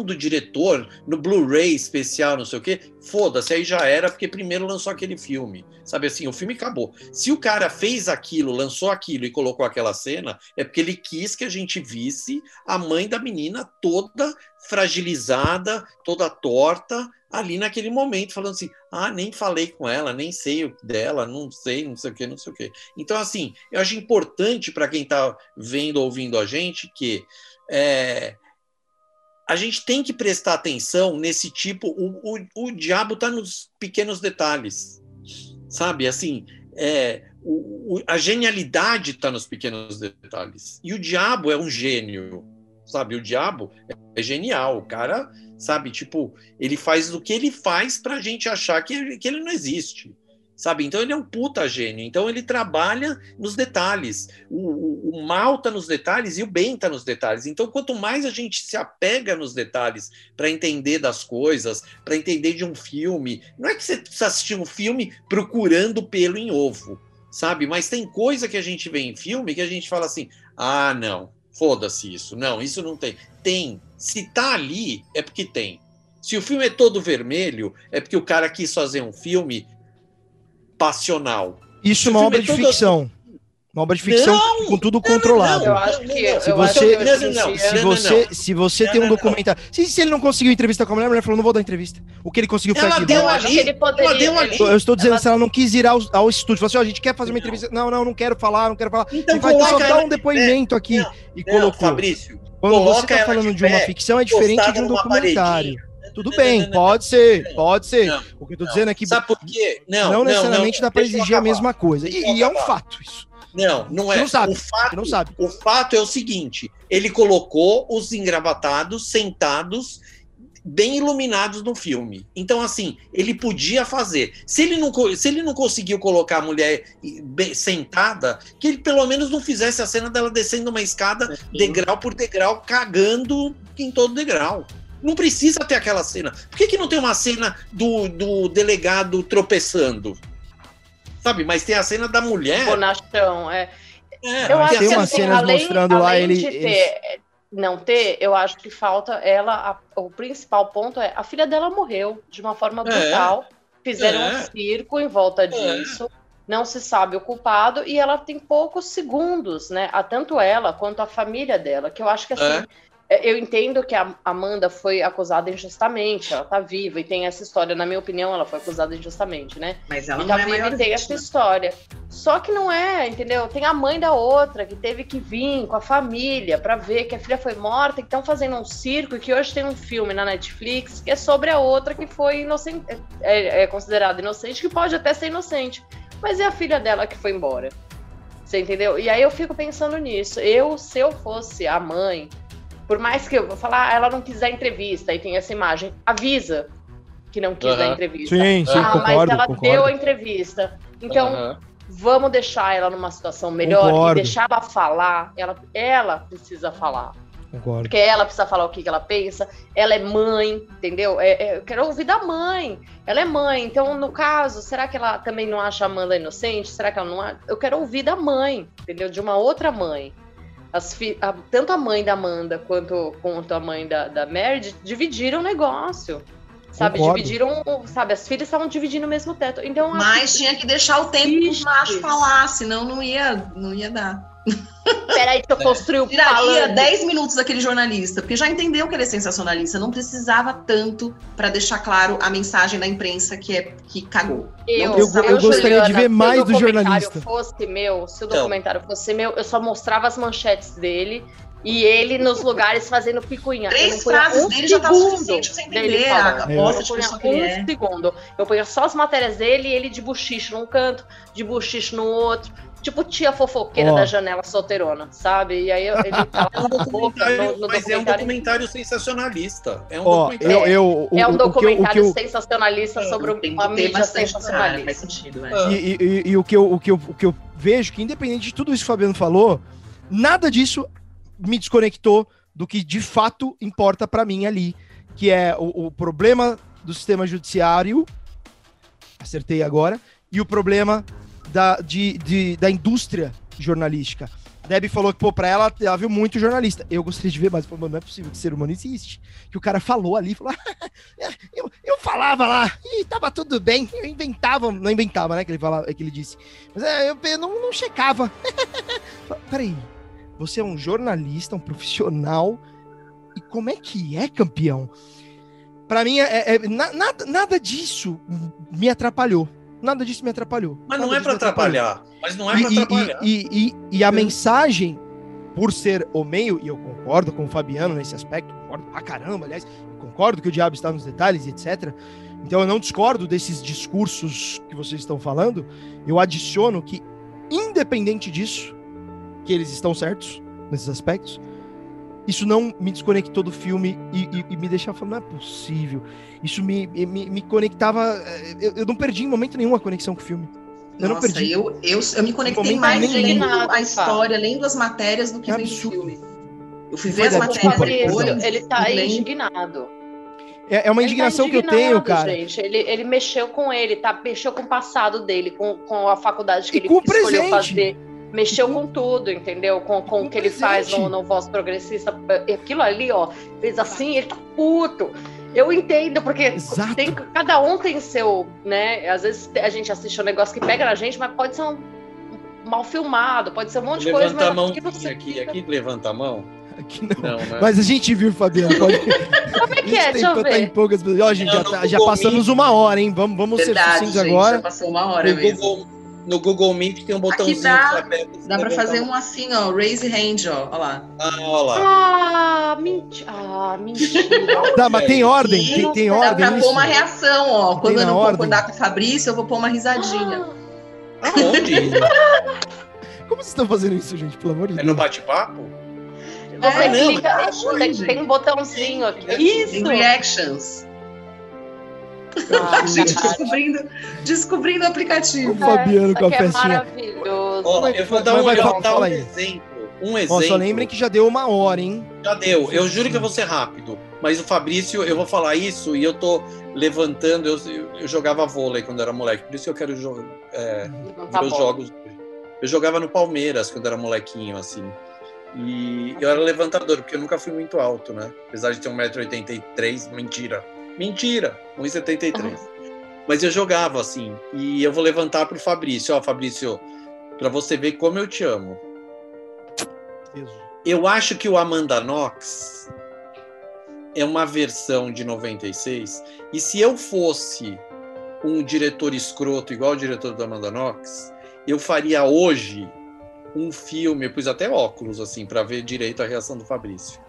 do diretor no Blu-ray especial, não sei o quê, foda-se, aí já era, porque primeiro lançou aquele filme. Sabe assim, o filme acabou. Se o cara fez aquilo, lançou aquilo e colocou aquela cena, é porque ele quis que a gente visse a mãe da menina toda fragilizada, toda torta, ali naquele momento, falando assim: ah, nem falei com ela, nem sei o dela, não sei, não sei o que, não sei o que. Então, assim, eu acho importante para quem está vendo, ouvindo a gente, que é, a gente tem que prestar atenção nesse tipo. O, o, o diabo está nos pequenos detalhes, sabe? Assim, é, o, o, a genialidade está nos pequenos detalhes. E o diabo é um gênio, sabe? O diabo é genial. O cara, sabe? Tipo, ele faz o que ele faz para a gente achar que, que ele não existe sabe? Então ele é um puta gênio. Então ele trabalha nos detalhes. O, o, o mal está nos detalhes e o bem está nos detalhes. Então quanto mais a gente se apega nos detalhes para entender das coisas, para entender de um filme, não é que você precisa assistir um filme procurando pelo em ovo, sabe? Mas tem coisa que a gente vê em filme que a gente fala assim: ah, não, foda-se isso, não, isso não tem. Tem. Se tá ali, é porque tem. Se o filme é todo vermelho, é porque o cara quis fazer um filme passional. Isso é uma obra de ficção. Uma obra de ficção não, com tudo controlado. eu acho que se você, se você, se você tem um documentário, se, se ele não conseguiu entrevista com a mulher, a mulher falou não vou dar entrevista. O que ele conseguiu foi aquilo. Deu ali, ele poderia, ela deu ali. Eu estou dizendo ela... se ela não quis ir ao, ao estúdio, falou assim, oh, a gente quer fazer uma entrevista. Não, não, não quero falar, não quero falar. Então vai só dar um depoimento aqui não, e colocou. Fabrício, quando você está falando de uma ficção é diferente de um documentário. Tudo bem, pode ser, pode ser. O que eu tô dizendo é que. Sabe por quê? Não, não necessariamente dá para exigir a mesma coisa. E, e é um fato isso. Não, não é. Não sabe. O fato, não sabe. o fato é o seguinte: ele colocou os engravatados sentados bem iluminados no filme. Então, assim, ele podia fazer. Se ele não, se ele não conseguiu colocar a mulher sentada, que ele pelo menos não fizesse a cena dela descendo uma escada degrau por degrau, cagando em todo degrau. Não precisa ter aquela cena. Por que, que não tem uma cena do, do delegado tropeçando? Sabe, mas tem a cena da mulher. Bonachão, é. é eu acho tem que umas assim, cenas além, mostrando além lá ele. De ter, não ter, eu acho que falta ela. A, o principal ponto é a filha dela morreu de uma forma é. brutal. É, fizeram é, um circo em volta é. disso. Não se sabe o culpado e ela tem poucos segundos, né? A tanto ela quanto a família dela, que eu acho que assim, é. É, eu entendo que a Amanda foi acusada injustamente, ela tá viva e tem essa história, na minha opinião, ela foi acusada injustamente, né? Mas ela e tá não é viva e tem essa história. Só que não é, entendeu? Tem a mãe da outra que teve que vir com a família para ver que a filha foi morta, que estão fazendo um circo e que hoje tem um filme na Netflix que é sobre a outra que foi inocente, é, é considerada inocente, que pode até ser inocente, mas é a filha dela que foi embora. Você entendeu? E aí eu fico pensando nisso. Eu, se eu fosse a mãe por mais que eu vou falar, ah, ela não quiser entrevista e tem essa imagem, avisa que não quis uhum. a entrevista. Sim, sim, ah, concordo, mas ela concordo. deu a entrevista. Então, uhum. vamos deixar ela numa situação melhor concordo. e deixar ela falar. Ela, ela precisa falar. Concordo. Porque ela precisa falar o que, que ela pensa. Ela é mãe, entendeu? É, é, eu quero ouvir da mãe. Ela é mãe. Então, no caso, será que ela também não acha a Amanda inocente? Será que ela não acha? Eu quero ouvir da mãe, entendeu? De uma outra mãe as a, tanto a mãe da Amanda quanto, quanto a mãe da, da Mary dividiram o negócio. Sabe, Concordo. dividiram, sabe, as filhas estavam dividindo o mesmo teto. Então, Mas tinha que deixar o tempo que o macho falar, senão não ia, não ia dar. Peraí, que eu construí o Tiraria 10 minutos daquele jornalista, porque já entendeu que ele é sensacionalista, não precisava tanto para deixar claro a mensagem da imprensa que é que cagou. Eu, eu, eu gostaria de ver mais do jornalista. Se o documentário fosse meu, se o então. documentário então. fosse meu, eu só mostrava as manchetes dele e ele nos lugares fazendo picuinha. Três frases um dele já tá suficiente pra você entender a bosta de pessoa que um é. segundo. Eu ponho só as matérias dele e ele de buchicho num canto, de buchicho no outro tipo tia fofoqueira oh. da janela solteirona, sabe? E aí ele (laughs) tá é um documentário, no, no mas é um documentário sensacionalista. É um oh, documentário. Eu, eu, o, é um documentário sensacionalista é, sobre uma mídia sensacionalista. Faz sentido, é. e, e, e, o, que eu, o, que eu, o que eu vejo que, independente de tudo isso que o Fabiano falou, nada disso me desconectou do que de fato importa para mim ali, que é o, o problema do sistema judiciário acertei agora, e o problema da, de, de, da indústria jornalística. Debbie falou que, pô, pra ela, ela viu muito jornalista. Eu gostaria de ver mais. Falou, não é possível que ser humano existe. Que o cara falou ali, falou, (laughs) eu, eu falava lá, e tava tudo bem. Eu inventava, não inventava, né, que ele, falava, que ele disse. Mas é, eu, eu não, não checava. (laughs) Peraí, você é um jornalista, um profissional, e como é que é campeão? Para mim, é, é, nada, nada disso me atrapalhou. Nada disso me atrapalhou. Mas não é para atrapalhar. Mas não é para atrapalhar. E, e, e, a mensagem, por ser o meio, e eu concordo com o Fabiano nesse aspecto, concordo pra caramba, aliás, concordo que o diabo está nos detalhes, etc. Então eu não discordo desses discursos que vocês estão falando. Eu adiciono que, independente disso, que eles estão certos nesses aspectos, isso não me desconectou do filme e, e, e me deixava falando, não é possível. Isso me, me, me conectava. Eh, eu, eu, não perdi em momento nenhum a conexão com o filme. Eu Nossa, não perdi. Eu, eu, eu me conectei mais lendo a história, lendo as matérias do que é vendo o filme. Eu fui ver as matérias depois. Ele tá indignado. É, é uma indignação tá que eu tenho, cara. Gente. Ele, ele mexeu com ele, tá? Mexeu com o passado dele, com, com a faculdade que e ele com escolheu fazer mexeu com tudo, entendeu? Com, com o que ele faz no, no Voz Progressista. Aquilo ali, ó, fez assim, ele tá puto. Eu entendo, porque tem, cada um tem seu, né? Às vezes a gente assiste um negócio que pega na gente, mas pode ser um, mal filmado, pode ser um monte levanta de coisa. Levanta a mão aqui, aqui, aqui, levanta a mão. Aqui não. não né? Mas a gente viu, Fabiano. Pode... Como é que é? Deixa eu ver. Tá em poucas... Ó, gente, não, já, tá, já passamos uma hora, hein? Vamos, vamos Verdade, ser sucintos agora. Já passou uma hora no mesmo. Google, no Google Meet tem um botãozinho dá, que aperta. Dá pra fazer um assim, ó, raise hand, ó. Olha lá. Ah, olha lá. Ah, mentira. Ah, mentira. Dá, (laughs) mas tem ordem, tem, tem ordem. Dá pra pôr uma reação, ó. Quando eu não for acordar com o Fabrício, eu vou pôr uma risadinha. Ah. (laughs) Como vocês estão fazendo isso, gente? Pelo amor de Deus. É no bate-papo? Você é, clica, não, tem, tem, um botãozinho aqui. Isso! Tem reactions. Ah, (laughs) gente descobrindo, descobrindo o aplicativo. O Fabiano é, com a é festinha. maravilhoso. Oh, eu vou dar um, vai, eu dar um exemplo. Um exemplo. só lembrem que já deu uma hora, hein? Já deu. Eu juro que eu vou ser rápido. Mas o Fabrício, eu vou falar isso e eu tô levantando. Eu, eu jogava vôlei quando era moleque, por isso que eu quero jogar é, tá os jogos. Eu jogava no Palmeiras quando era molequinho, assim. E eu era levantador, porque eu nunca fui muito alto, né? Apesar de ter 1,83m, mentira. Mentira, 1,73. Uhum. Mas eu jogava assim. E eu vou levantar pro Fabrício. Ó, Fabrício, para você ver como eu te amo. Eu acho que o Amanda Knox é uma versão de 96. E se eu fosse um diretor escroto igual o diretor do Amanda Knox, eu faria hoje um filme, eu pus até óculos assim para ver direito a reação do Fabrício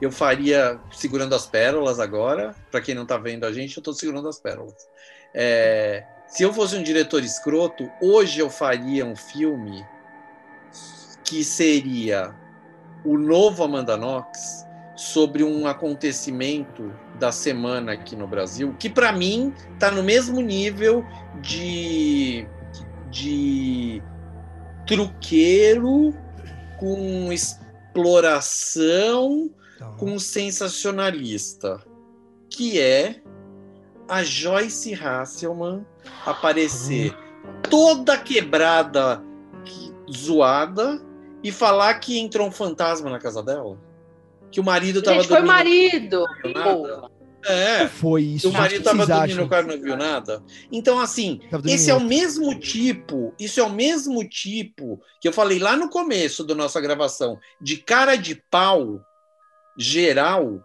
eu faria segurando as pérolas agora. Para quem não está vendo a gente, eu estou segurando as pérolas. É, se eu fosse um diretor escroto, hoje eu faria um filme que seria o novo Amanda Knox sobre um acontecimento da semana aqui no Brasil, que para mim está no mesmo nível de, de truqueiro com exploração. Com um sensacionalista, que é a Joyce Hasselman aparecer toda quebrada, zoada, e falar que entrou um fantasma na casa dela. Que o marido tava Gente, dormindo. Foi o marido! É. Foi isso. O marido tava dormindo, o cara não viu nada. Então, assim, esse é o mesmo tipo, isso é o mesmo tipo que eu falei lá no começo da nossa gravação, de cara de pau geral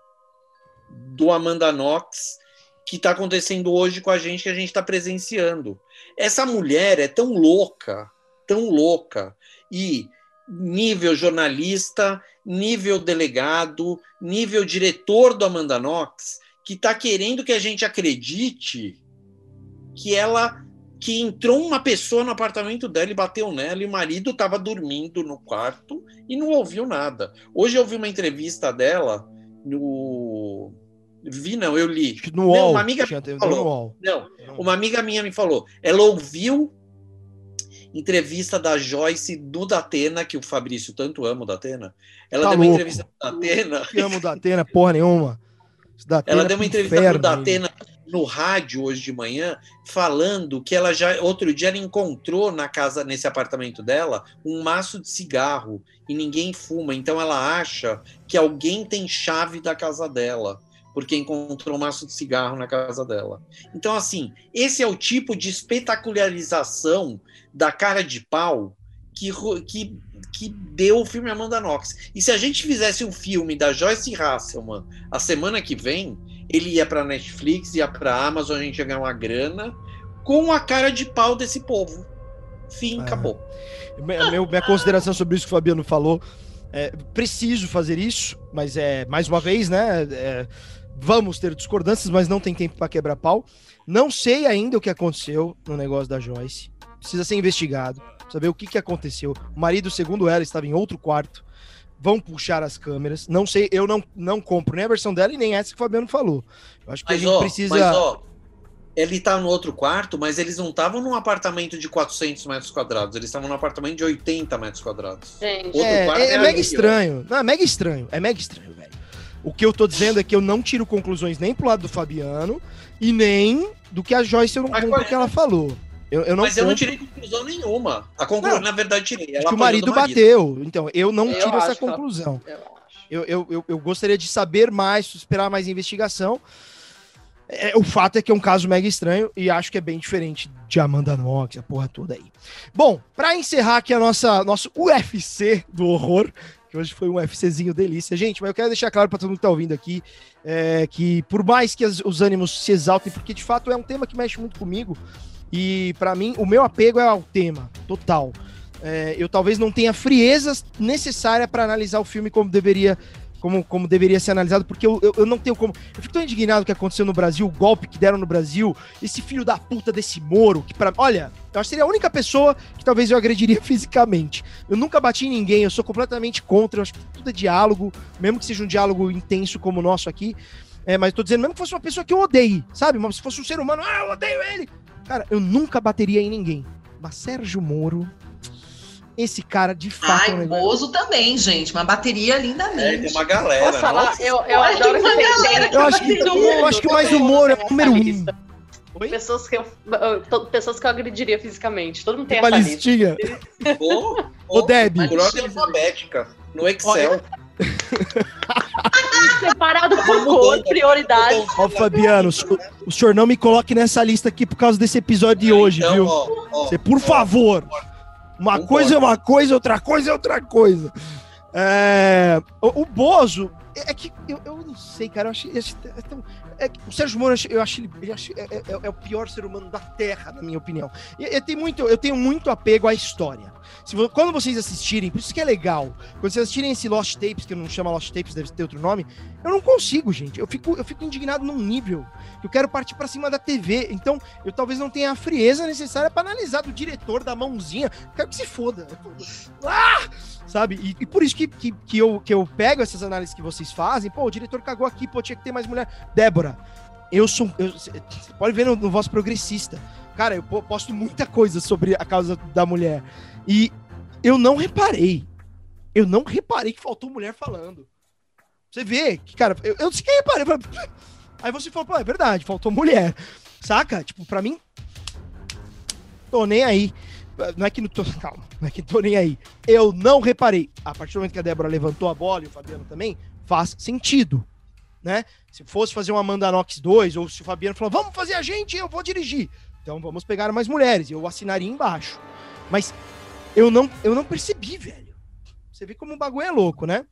do Amanda Knox que está acontecendo hoje com a gente, que a gente está presenciando. Essa mulher é tão louca, tão louca, e nível jornalista, nível delegado, nível diretor do Amanda Knox, que está querendo que a gente acredite que ela que entrou uma pessoa no apartamento dela e bateu nela e o marido estava dormindo no quarto e não ouviu nada. Hoje eu vi uma entrevista dela no vi não, eu li. No não, UOL, uma amiga falou. Não, uma amiga minha me falou. Ela ouviu entrevista da Joyce do Datena, que o Fabrício tanto ama o Datena. Ela tá deu louco. uma entrevista do Datena. Eu amo o Datena, porra nenhuma. Datena ela deu uma entrevista inferno, pro Datena no rádio hoje de manhã falando que ela já outro dia ela encontrou na casa nesse apartamento dela um maço de cigarro e ninguém fuma, então ela acha que alguém tem chave da casa dela porque encontrou um maço de cigarro na casa dela. Então assim, esse é o tipo de espetacularização da cara de pau que, que que deu o filme Amanda Knox. E se a gente fizesse um filme da Joyce Hasselman a semana que vem, ele ia para Netflix, ia para Amazon, a gente ia ganhar uma grana com a cara de pau desse povo. Fim, é. acabou. Meu, minha consideração sobre isso que o Fabiano falou, é, preciso fazer isso, mas é mais uma vez, né? É, vamos ter discordâncias, mas não tem tempo para quebrar pau. Não sei ainda o que aconteceu no negócio da Joyce. Precisa ser investigado, saber o que, que aconteceu. O marido, segundo ela, estava em outro quarto vão puxar as câmeras. Não sei, eu não, não compro nem a versão dela e nem essa que o Fabiano falou. Eu acho que mas, a gente ó, precisa. Mas, ó, ele tá no outro quarto, mas eles não estavam num apartamento de 400 metros quadrados, eles estavam num apartamento de 80 metros quadrados. Gente. É, é, é mega estranho. Não, é mega estranho. É mega estranho, velho. O que eu tô dizendo é que eu não tiro conclusões nem pro lado do Fabiano e nem do que a Joyce eu não compro o que ela falou. Eu, eu não Mas eu não tirei conclusão nenhuma. A conclusão, na verdade, tirei. Ela que o marido, marido, bateu. Então, eu não eu tiro essa conclusão. Eu, eu, eu, eu, gostaria de saber mais, esperar mais investigação. É, o fato é que é um caso mega estranho e acho que é bem diferente de Amanda Knox, a porra toda aí. Bom, para encerrar aqui a nossa nosso UFC do horror, que hoje foi um UFCzinho delícia. Gente, mas eu quero deixar claro para todo mundo que tá ouvindo aqui é, que por mais que as, os ânimos se exaltem, porque de fato é um tema que mexe muito comigo, e para mim, o meu apego é ao tema, total. É, eu talvez não tenha frieza necessária para analisar o filme como deveria como, como deveria ser analisado, porque eu, eu, eu, não tenho como. Eu fico tão indignado o que aconteceu no Brasil, o golpe que deram no Brasil, esse filho da puta desse Moro, que para Olha, eu acho que seria a única pessoa que talvez eu agrediria (laughs) fisicamente. Eu nunca bati em ninguém, eu sou completamente contra, eu acho que tudo é diálogo, mesmo que seja um diálogo intenso como o nosso aqui. É, mas tô dizendo, mesmo que fosse uma pessoa que eu odeie, sabe? Mas se fosse um ser humano, ah, eu odeio ele. Cara, eu nunca bateria em ninguém. Mas Sérgio Moro, esse cara de fato. Ai, é Bozo também, gente. Uma bateria lindamente. É, tem uma galera. Posso falar? Eu, eu adoro tem, eu, acho que, eu acho que mais o Moro é o número um. Oi? Pessoas que, eu, pessoas que eu agrediria fisicamente. Todo mundo tem uma essa listinha. Ô, ô, Deb. Por ordem alfabética. No Excel. Olha, (laughs) Separado por cor, prioridade. Ó, Fabiano, o, senhor não me coloque nessa lista aqui por causa desse episódio de hoje, então, viu? Ó, ó, Você, por favor. Uma coisa é uma coisa, outra coisa é outra coisa. É, o, o Bozo, é que eu, eu não sei, cara, eu achei, é tão, é, o Sérgio Moro, eu acho ele, ele acho, é, é, é, o pior ser humano da Terra, na minha opinião. Eu, eu, tenho muito, eu tenho muito apego à história. Se, quando vocês assistirem, por isso que é legal, quando vocês assistirem esse Lost Tapes, que não chama Lost Tapes, deve ter outro nome, eu não consigo, gente. Eu fico, eu fico indignado num nível eu quero partir para cima da TV. Então, eu talvez não tenha a frieza necessária para analisar do diretor, da mãozinha. quero que se foda. Ah! Sabe? E, e por isso que, que, que, eu, que eu pego essas análises que vocês fazem. Pô, o diretor cagou aqui, pô, tinha que ter mais mulher. Débora, eu sou. Eu, pode ver no, no Voz Progressista. Cara, eu posto muita coisa sobre a causa da mulher. E eu não reparei. Eu não reparei que faltou mulher falando. Você vê que, cara, eu, eu sequer reparei. Aí você falou, pô, é verdade, faltou mulher. Saca? Tipo, pra mim. Tô nem aí. Não é que não tô. Calma, não é que tô nem aí. Eu não reparei. A partir do momento que a Débora levantou a bola e o Fabiano também, faz sentido. Né? Se fosse fazer uma Amanda Nox 2, ou se o Fabiano falou, vamos fazer a gente, eu vou dirigir. Então vamos pegar mais mulheres. Eu assinaria embaixo. Mas eu não, eu não percebi, velho. Você vê como o bagulho é louco, né?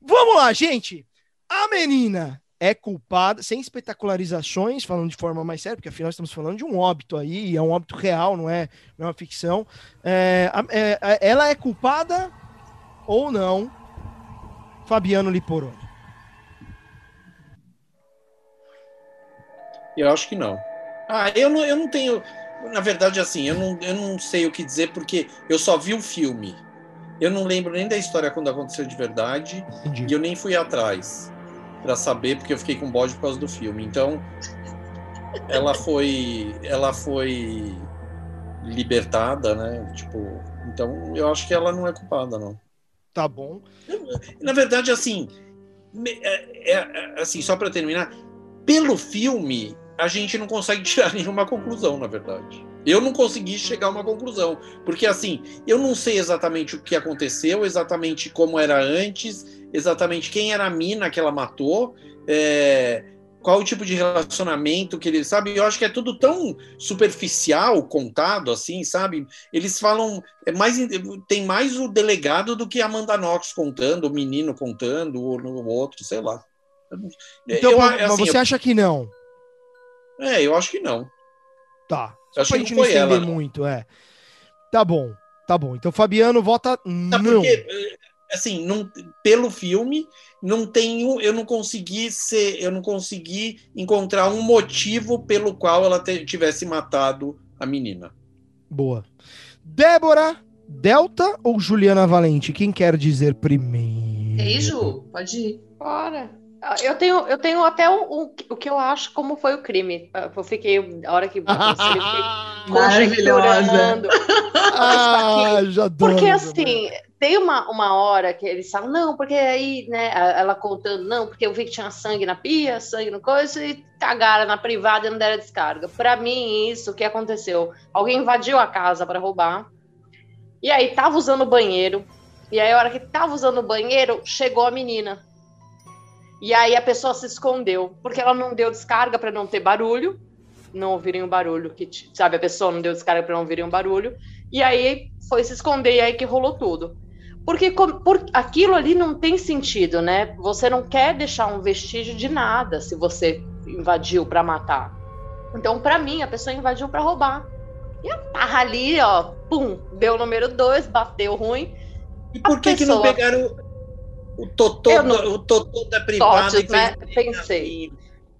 Vamos lá, gente. A menina é culpada, sem espetacularizações, falando de forma mais séria, porque afinal estamos falando de um óbito aí, é um óbito real, não é, não é uma ficção. É, é, ela é culpada ou não, Fabiano Liporoni? Eu acho que não. Ah, eu não, eu não tenho na verdade, assim, eu não, eu não sei o que dizer porque eu só vi o filme. Eu não lembro nem da história quando aconteceu de verdade Entendi. e eu nem fui atrás para saber porque eu fiquei com bode por causa do filme. Então, ela foi, ela foi libertada, né? Tipo, então eu acho que ela não é culpada, não. Tá bom. Na verdade, assim, é, é, é assim, só para terminar, pelo filme a gente não consegue (laughs) tirar nenhuma conclusão, na verdade. Eu não consegui chegar a uma conclusão, porque assim, eu não sei exatamente o que aconteceu, exatamente como era antes, exatamente quem era a mina que ela matou, é, qual o tipo de relacionamento que ele sabe. Eu acho que é tudo tão superficial contado assim, sabe? Eles falam é mais tem mais o delegado do que a Amanda Knox contando, o menino contando, ou o outro, sei lá. Então, eu, assim, você eu... acha que não? É, eu acho que não. Tá. Só acho pra gente não entender ela, muito, é. Tá bom, tá bom. Então Fabiano vota não. Porque, assim, não, pelo filme, não tenho, eu não consegui ser, eu não consegui encontrar um motivo pelo qual ela te, tivesse matado a menina. Boa. Débora, Delta ou Juliana Valente? Quem quer dizer primeiro? Ei, Ju, pode ir. Bora. Eu tenho, eu tenho até o, o, o, que eu acho como foi o crime. Eu fiquei, a hora que você (laughs) Maravilhosa. ah, já adoro, Porque assim, tem uma, uma hora que eles falam, não, porque aí, né, ela contando, não, porque eu vi que tinha sangue na pia, sangue no coisa, e cagaram na privada e não deram descarga. Para mim, isso, o que aconteceu? Alguém invadiu a casa para roubar, e aí tava usando o banheiro, e aí a hora que tava usando o banheiro, chegou a menina e aí a pessoa se escondeu, porque ela não deu descarga para não ter barulho, não ouvirem o barulho, que sabe, a pessoa não deu descarga para não ouvirem o barulho, e aí foi se esconder e aí que rolou tudo. Porque por, aquilo ali não tem sentido, né? Você não quer deixar um vestígio de nada se você invadiu para matar. Então, para mim, a pessoa invadiu para roubar. E a tarra ali, ó, pum, deu o número dois, bateu ruim. E por que, pessoa... que não pegaram o Totô, não... o Totô da privada. Totes, né? Pensei.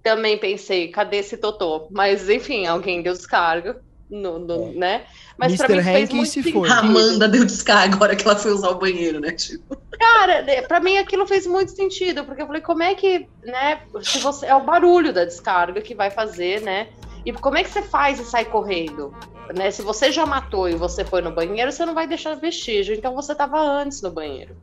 Também pensei, cadê esse Totô? Mas, enfim, alguém deu descarga. No, no, né? Mas pra mim fez muito se foi. Amanda deu descarga agora que ela foi usar o banheiro, né? Tipo. Cara, né, pra mim aquilo fez muito sentido, porque eu falei, como é que, né? Se você, é o barulho da descarga que vai fazer, né? E como é que você faz e sai correndo? Né? Se você já matou e você foi no banheiro, você não vai deixar vestígio. Então você estava antes no banheiro.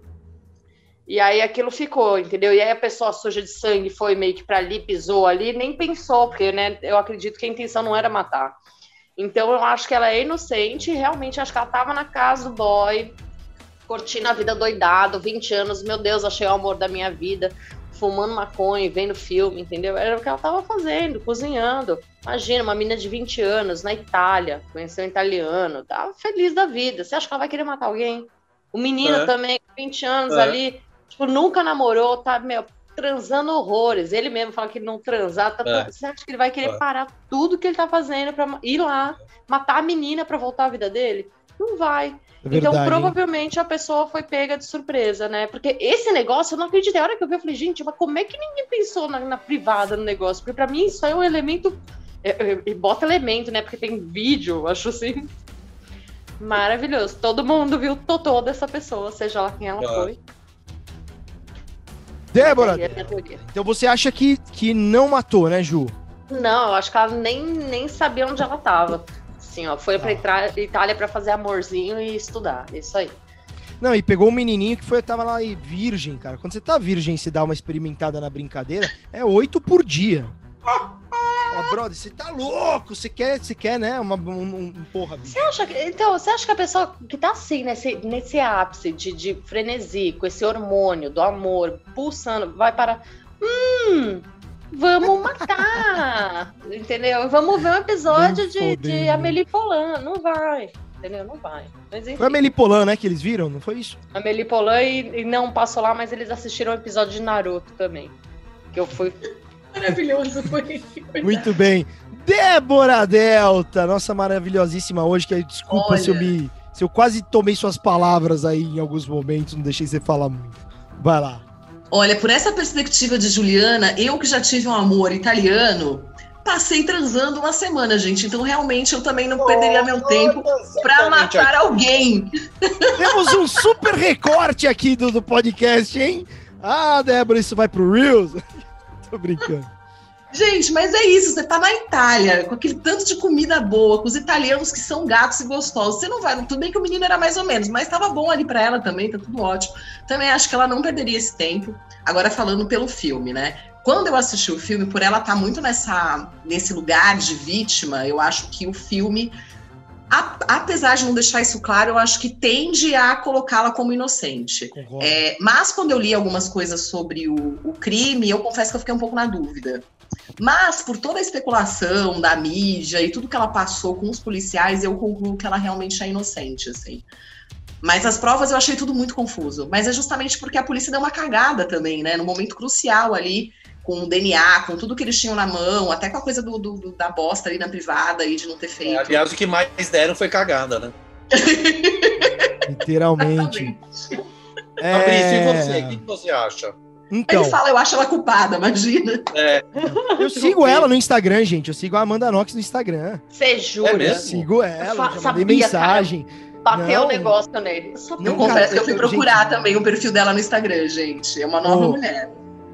E aí aquilo ficou, entendeu? E aí a pessoa suja de sangue foi meio que para ali, pisou ali, nem pensou, porque né, eu acredito que a intenção não era matar. Então eu acho que ela é inocente, realmente acho que ela tava na casa do boy, curtindo a vida doidado, 20 anos, meu Deus, achei o amor da minha vida, fumando maconha, vendo filme, entendeu? Era o que ela tava fazendo, cozinhando. Imagina, uma menina de 20 anos na Itália, conheceu um italiano, tava feliz da vida. Você acha que ela vai querer matar alguém? O menino é. também, 20 anos é. ali, tipo, nunca namorou, tá, meu, transando horrores. Ele mesmo fala que não transar. Tá, é. Você acha que ele vai querer é. parar tudo que ele tá fazendo pra ir lá, matar a menina pra voltar à vida dele? Não vai. É então, provavelmente a pessoa foi pega de surpresa, né? Porque esse negócio, eu não acreditei. A hora que eu vi, eu falei, gente, mas como é que ninguém pensou na, na privada no negócio? Porque pra mim isso é um elemento. E bota elemento, né? Porque tem vídeo, acho assim. Maravilhoso. Todo mundo viu o totô dessa pessoa, seja lá quem ela é. foi. Débora, então você acha que, que não matou, né, Ju? Não, eu acho que ela nem, nem sabia onde ela tava. Assim, ó, foi pra ah. Itália para fazer amorzinho e estudar. Isso aí. Não, e pegou um menininho que foi, tava lá e virgem, cara. Quando você tá virgem e se dá uma experimentada na brincadeira, é oito por dia. Ó, brother, você tá louco? Você quer, você quer, né? Uma, um, um porra. Você acha que, então, você acha que a pessoa que tá assim, nesse, nesse ápice de, de frenesi, com esse hormônio do amor pulsando, vai para. Hum, vamos matar! (laughs) entendeu? Vamos ver um episódio de, de Amelie Polan. Não vai. Entendeu? Não vai. Mas, foi a Amelie Polan, né? Que eles viram, não foi isso? Amelie Polan e, e não passou lá, mas eles assistiram o um episódio de Naruto também. Que eu fui Maravilhoso foi. (laughs) Muito bem. Débora Delta, nossa maravilhosíssima hoje, que desculpa Olha. se eu me. Se eu quase tomei suas palavras aí em alguns momentos, não deixei você falar muito. Vai lá. Olha, por essa perspectiva de Juliana, eu que já tive um amor italiano, passei transando uma semana, gente. Então, realmente, eu também não perderia meu tempo para matar alguém. (laughs) Temos um super recorte aqui do, do podcast, hein? Ah, Débora, isso vai pro Reels. Tô brincando. Gente, mas é isso, você tá na Itália, com aquele tanto de comida boa, com os italianos que são gatos e gostosos. Você não vai, tudo bem que o menino era mais ou menos, mas tava bom ali para ela também, tá tudo ótimo. Também acho que ela não perderia esse tempo. Agora falando pelo filme, né? quando eu assisti o filme, por ela estar tá muito nessa, nesse lugar de vítima, eu acho que o filme, apesar de não deixar isso claro, eu acho que tende a colocá-la como inocente. É, mas quando eu li algumas coisas sobre o, o crime, eu confesso que eu fiquei um pouco na dúvida. Mas, por toda a especulação da mídia e tudo que ela passou com os policiais, eu concluo que ela realmente é inocente, assim. Mas as provas eu achei tudo muito confuso. Mas é justamente porque a polícia deu uma cagada também, né? No momento crucial ali, com o DNA, com tudo que eles tinham na mão, até com a coisa do, do da bosta ali na privada e de não ter feito. É, aliás, o que mais deram foi cagada, né? (laughs) Literalmente. é... Fabrício, e você? O que você acha? Então, Ele fala, eu acho ela culpada, imagina. É. Eu sigo ela no Instagram, gente. Eu sigo a Amanda Knox no Instagram. Você jura? É mesmo? Eu sigo ela, eu já mandei mensagem. Cara, bateu o negócio nele. Eu, eu confesso que eu fui procurar gente... também o perfil dela no Instagram, gente. É uma nova oh. mulher.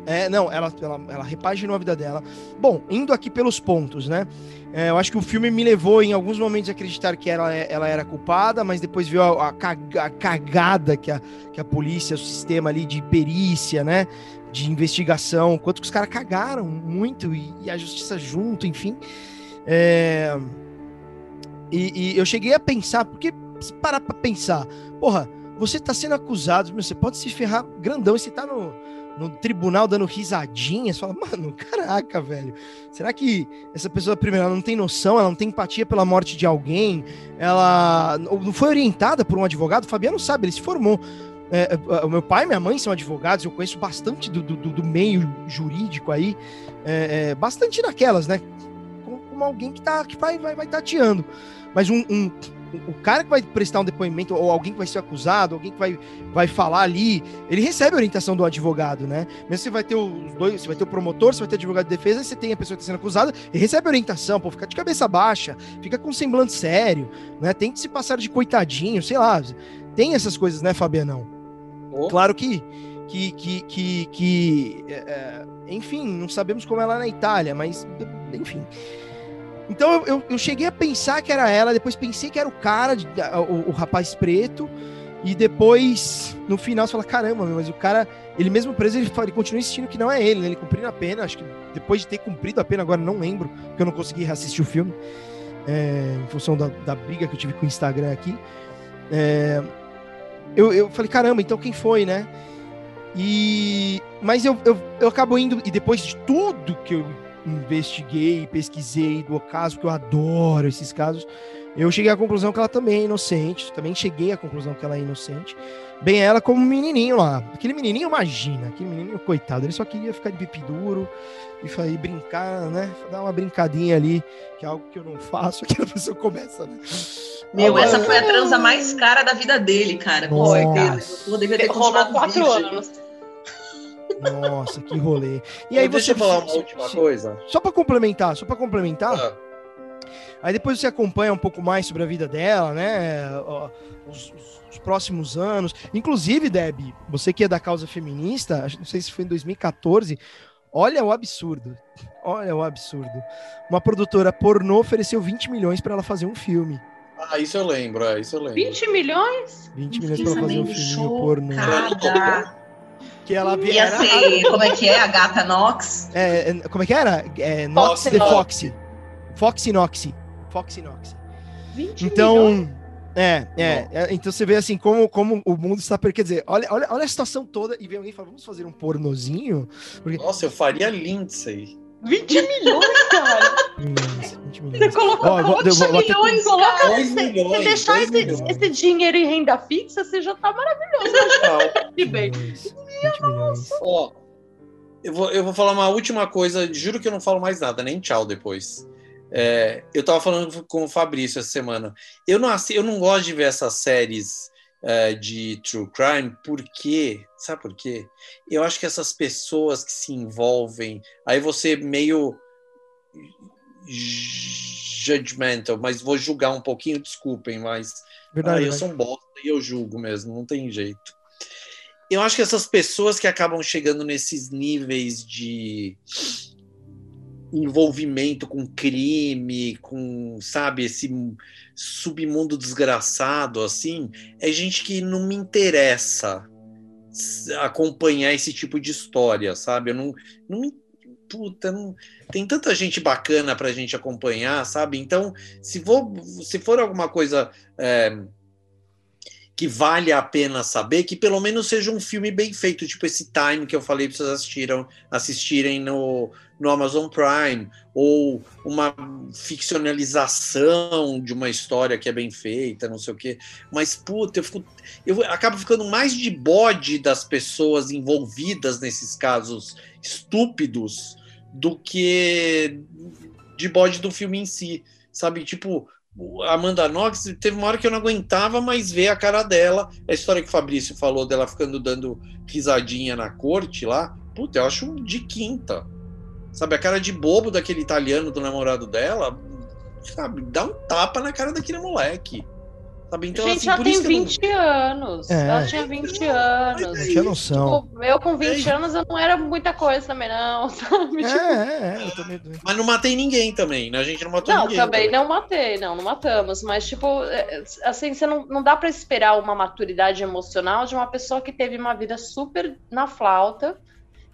É, não, ela, ela, ela repaginou a vida dela. Bom, indo aqui pelos pontos, né? É, eu acho que o filme me levou em alguns momentos a acreditar que ela, ela era culpada, mas depois viu a, a, cagada que a, que a polícia, o sistema ali de perícia, né? De investigação, quanto que os caras cagaram muito e, e, a justiça junto, enfim. É, e, e, eu cheguei a pensar, porque se parar pra pensar, porra, você tá sendo acusado, você pode se ferrar grandão você tá no no tribunal dando risadinhas, fala, mano, caraca, velho. Será que essa pessoa, primeiro, ela não tem noção, ela não tem empatia pela morte de alguém, ela não foi orientada por um advogado? O Fabiano sabe, ele se formou. É, é, o meu pai e minha mãe são advogados, eu conheço bastante do, do, do meio jurídico aí, é, é, bastante daquelas, né? Como, como, alguém que, tá, que vai, vai, vai tateando. Mas um, um o cara que vai prestar um depoimento, ou alguém que vai ser acusado, alguém que vai, vai falar ali, ele recebe a orientação do advogado, né? Mesmo você vai ter os dois, você vai ter o promotor, você vai ter o advogado de defesa, você tem a pessoa que está sendo acusada, e recebe a orientação, pô, fica de cabeça baixa, fica com um semblante sério, né? Tem que se passar de coitadinho, sei lá. Tem essas coisas, né, Fabianão? Oh. Claro que que, que, que, que é, é enfim, não sabemos como é lá na Itália, mas enfim. Então eu, eu, eu, cheguei a pensar que era ela, depois pensei que era o cara, o, o rapaz preto, e depois, no final, você fala: caramba, mas o cara, ele mesmo preso, ele, ele continua insistindo que não é ele, né? Ele cumprindo a pena. Acho que depois de ter cumprido a pena, agora não lembro, porque eu não consegui reassistir o filme, é, em função da, da, briga que eu tive com o Instagram aqui. É, eu, eu falei: caramba, então quem foi, né? E. Mas eu, eu, eu acabo indo, e depois de tudo que eu investiguei, pesquisei do caso, que eu adoro esses casos, eu cheguei à conclusão que ela também é inocente. Também cheguei à conclusão que ela é inocente. Bem, ela como menininho lá. Aquele menininho, imagina, aquele menininho, coitado, ele só queria ficar de pipi duro e aí brincar, né? Dar uma brincadinha ali, que é algo que eu não faço, (laughs) que a pessoa começa, né? Meu, ah, essa foi a transa mais cara da vida dele, cara. Com certeza. Eu devia ter Rolou quatro anos. Nossa, que rolê. E aí você. Deixa eu falar uma última coisa. Só para complementar, só para complementar. Ah. Aí depois você acompanha um pouco mais sobre a vida dela, né? Os, os, os, próximos anos. Inclusive, Deb, você que é da causa feminista, não sei se foi em 2014. Olha o absurdo. Olha o absurdo. Uma produtora pornô ofereceu 20 milhões para ela fazer um filme. Ah, isso eu lembro, é, isso eu lembro. 20 milhões? 20 milhões para fazer um filme pornô. Que ela via. Ia ser, como é que é? A gata Nox? É, é como é que era? É, Nox the Foxy. Foxy Noxy. Foxy Noxy. Então. É, é, é, então você vê assim como, como o mundo está. Quer dizer, olha, olha, olha a situação toda e vem alguém e fala: vamos fazer um pornozinho? Porque... Nossa, eu faria Lindsay. 20 milhões, cara! 20 milhões. Você colocou oh, 20 vou, milhões, vou, coloca. Cara. Milhões, você deixar esse, esse, dinheiro em renda fixa, você já tá maravilhoso. Que bem. Ó, eu vou, eu vou falar uma última coisa, juro que eu não falo mais nada, nem tchau depois. É, eu tava falando com o Fabrício essa semana. Eu não, eu não gosto de ver essas séries é, de true crime, porque, sabe por quê? Eu acho que essas pessoas que se envolvem, aí você meio judgmental, mas vou julgar um pouquinho, desculpem, mas Verdade, eu sou um bosta e eu julgo mesmo, não tem jeito. Eu acho que essas pessoas que acabam chegando nesses níveis de envolvimento com crime, com, sabe, esse submundo desgraçado, assim, é gente que não me interessa acompanhar esse tipo de história, sabe? Eu não, não puta, não, tem tanta gente bacana pra gente acompanhar, sabe? Então, se for, se for alguma coisa é, que vale a pena saber, que pelo menos seja um filme bem feito, tipo esse Time que eu falei para vocês assistiram, assistirem no, no Amazon Prime, ou uma ficcionalização de uma história que é bem feita, não sei o quê. Mas, puta, eu, fico, eu acabo ficando mais de bode das pessoas envolvidas nesses casos estúpidos do que de bode do filme em si. Sabe, tipo, a Amanda Knox teve uma hora que eu não aguentava mais ver a cara dela. A história que o Fabrício falou dela ficando dando risadinha na corte lá, puta, eu acho de quinta. Sabe, a cara de bobo daquele italiano do namorado dela, sabe, dá um tapa na cara daquele moleque. Sabe? Então, gente, assim, já tem 20 não... anos. É. Ela tinha 20 anos. tinha noção. Tipo, eu com 20 é. anos eu não era muita coisa também, não. (laughs) Sabe? É, tipo... é, é, eu também. Mas não matei ninguém também, né? A gente não matou não, ninguém. Não, também, também não matei, não, não matamos. Mas, tipo, é, assim, você não, não dá para esperar uma maturidade emocional de uma pessoa que teve uma vida super na flauta,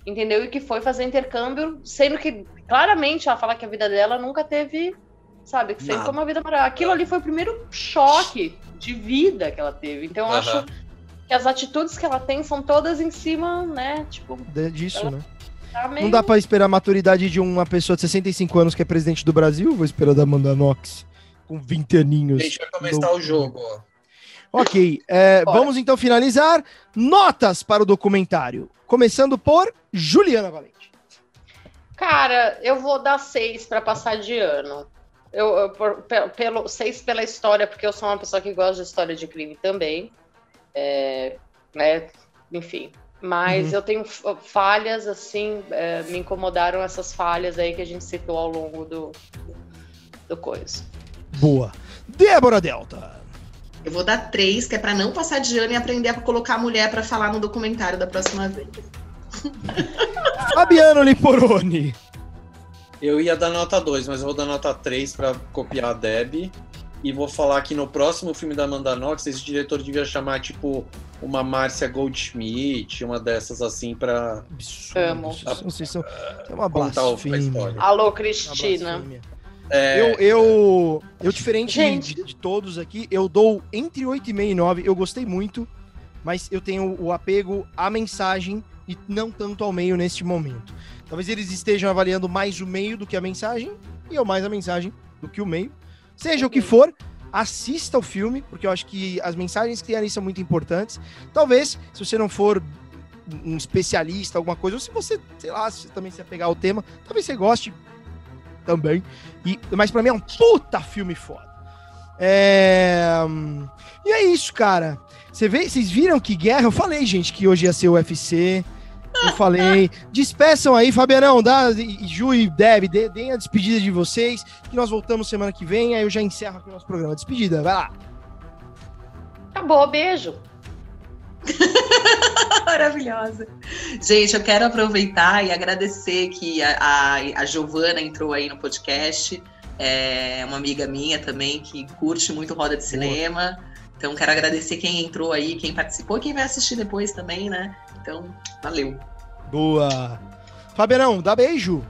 entendeu? E que foi fazer intercâmbio, sendo que claramente ela fala que a vida dela nunca teve sabe? Que sempre Nada. foi uma vida maravilhosa. Aquilo ali foi o primeiro choque de vida que ela teve. Então, eu acho que as atitudes que ela tem são todas em cima, né? Tipo, de, disso, né? Tá meio... Não dá para esperar a maturidade de uma pessoa de 65 anos que é presidente do Brasil, vou esperar da Amanda Knox com 20 aninhos. A gente vai começar do... o jogo, ó. Ok, é, vamos então finalizar. Notas para o documentário. Começando por Juliana Valente. Cara, eu vou dar seis para passar de ano. Eu, eu por, pelo, seis pela história, porque eu sou uma pessoa que gosta de história de crime também. É, né, enfim. Mas uhum. eu tenho falhas, assim, é, me incomodaram essas falhas aí que a gente citou ao longo do, do coisa. Boa. Débora Delta. Eu vou dar três, que é para não passar de ano e aprender a colocar a mulher para falar no documentário da próxima vez. Fabiano Liporoni. Eu ia dar nota 2, mas eu vou dar nota 3 para copiar a Deb. E vou falar que no próximo filme da Amanda Knox, esse diretor devia chamar, tipo, uma Márcia Goldschmidt, uma dessas assim, pra. Amo. Vocês são. É uma blasfêmia. Alô, Cristina. É... Eu, eu, eu, diferente de, de, todos aqui, eu dou entre 8,5 e 9. Eu gostei muito, mas eu tenho o apego à mensagem e não tanto ao meio neste momento. Talvez eles estejam avaliando mais o meio do que a mensagem, e eu mais a mensagem do que o meio. Seja o que for, assista o filme, porque eu acho que as mensagens que tem ali são muito importantes. Talvez, se você não for um especialista, alguma coisa, ou se você, sei lá, se também se apegar ao tema, talvez você goste também. E, mas para mim é um puta filme foda. É... E é isso, cara. Você vê, vocês viram que guerra? Eu falei, gente, que hoje ia ser o UFC. Eu falei. Despeçam aí, Fabianão, dá, Ju e Deb, deem a despedida de vocês, que nós voltamos semana que vem, aí eu já encerro aqui o nosso programa. Despedida, vai lá. Acabou, beijo. (laughs) Maravilhosa. Gente, eu quero aproveitar e agradecer que a, a, a Giovana entrou aí no podcast. É uma amiga minha também que curte muito roda de cinema. Então, quero agradecer quem entrou aí, quem participou, quem vai assistir depois também, né? Então, valeu. Boa. Fabianão, dá beijo.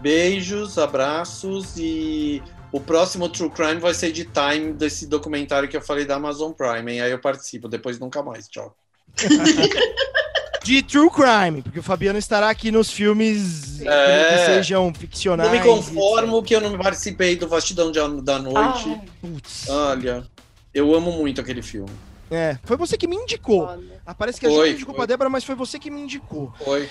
Beijos, abraços e o próximo True Crime vai ser de Time desse documentário que eu falei da Amazon Prime, hein? Aí eu participo, depois nunca mais. Tchau. (laughs) de True Crime, porque o Fabiano estará aqui nos filmes é, que sejam ficcionais. Não me conformo que eu não participei do Vastidão da Noite. Ah, Olha, eu amo muito aquele filme. É, foi você que me indicou. Ah, parece que a foi, gente indicou pra Débora, mas foi você que me indicou. Foi.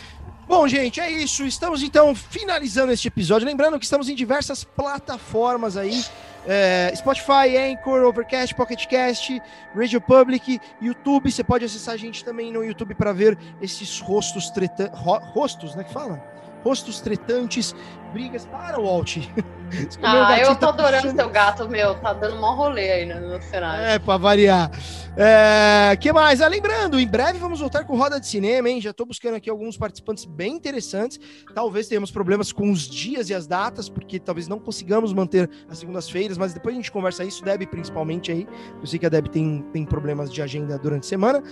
Bom, gente, é isso. Estamos então finalizando este episódio. Lembrando que estamos em diversas plataformas aí. É, Spotify, Anchor, Overcast, Pocketcast, Radio Public, YouTube. Você pode acessar a gente também no YouTube para ver esses rostos tretantes. Rostos, né? Que fala? Rostos tretantes, brigas. Para, Walt. (laughs) ah, eu tô tá adorando puxando... seu gato, meu. Tá dando um rolê aí no, no cenário. É, pra variar. É, que mais? Ah, lembrando, em breve vamos voltar com Roda de Cinema, hein? Já estou buscando aqui alguns participantes bem interessantes. Talvez tenhamos problemas com os dias e as datas, porque talvez não consigamos manter as segundas-feiras, mas depois a gente conversa isso, Deb principalmente aí. Eu sei que a Deb tem, tem problemas de agenda durante a semana.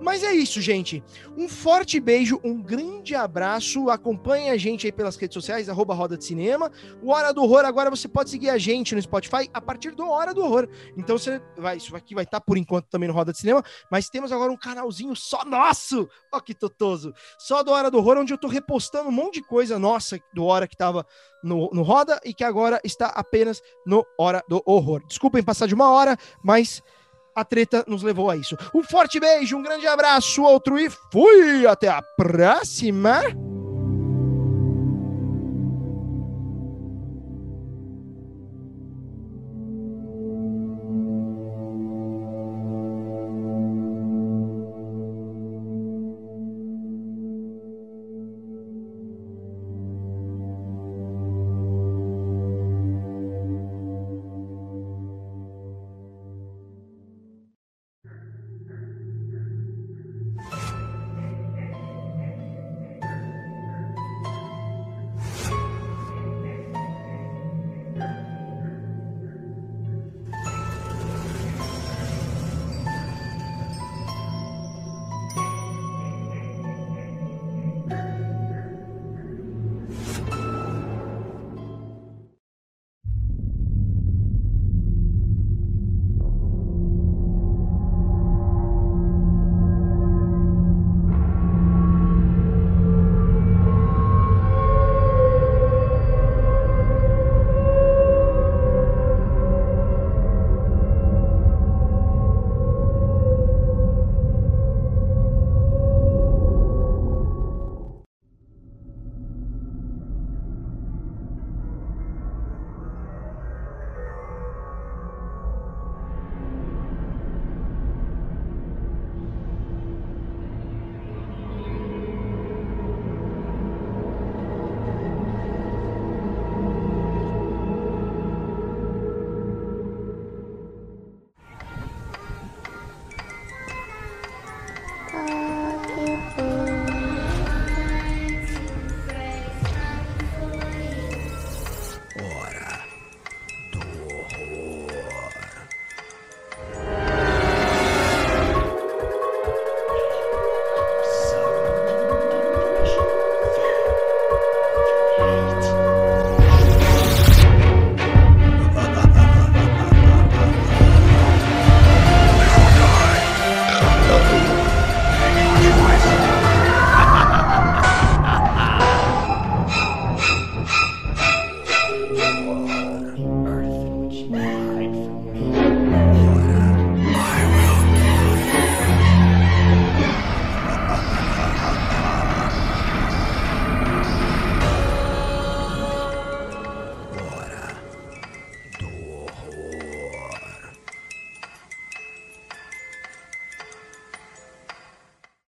Mas é isso, gente. Um forte beijo, um grande abraço. Acompanhe a gente aí pelas redes sociais, arroba Roda de Cinema. O Hora do Horror, agora você pode seguir a gente no Spotify a partir do Hora do Horror. Então você vai, isso aqui vai estar por enquanto também no Roda de Cinema, mas temos agora um canalzinho só nosso. Ó que totoso. Só do Hora do Horror, onde eu tô repostando um monte de coisa nossa do Hora que tava no, no Roda e que agora está apenas no Hora do Horror. Desculpem passar de uma hora, mas a treta nos levou a isso. Um forte beijo, um grande abraço, outro e fui! Até a próxima!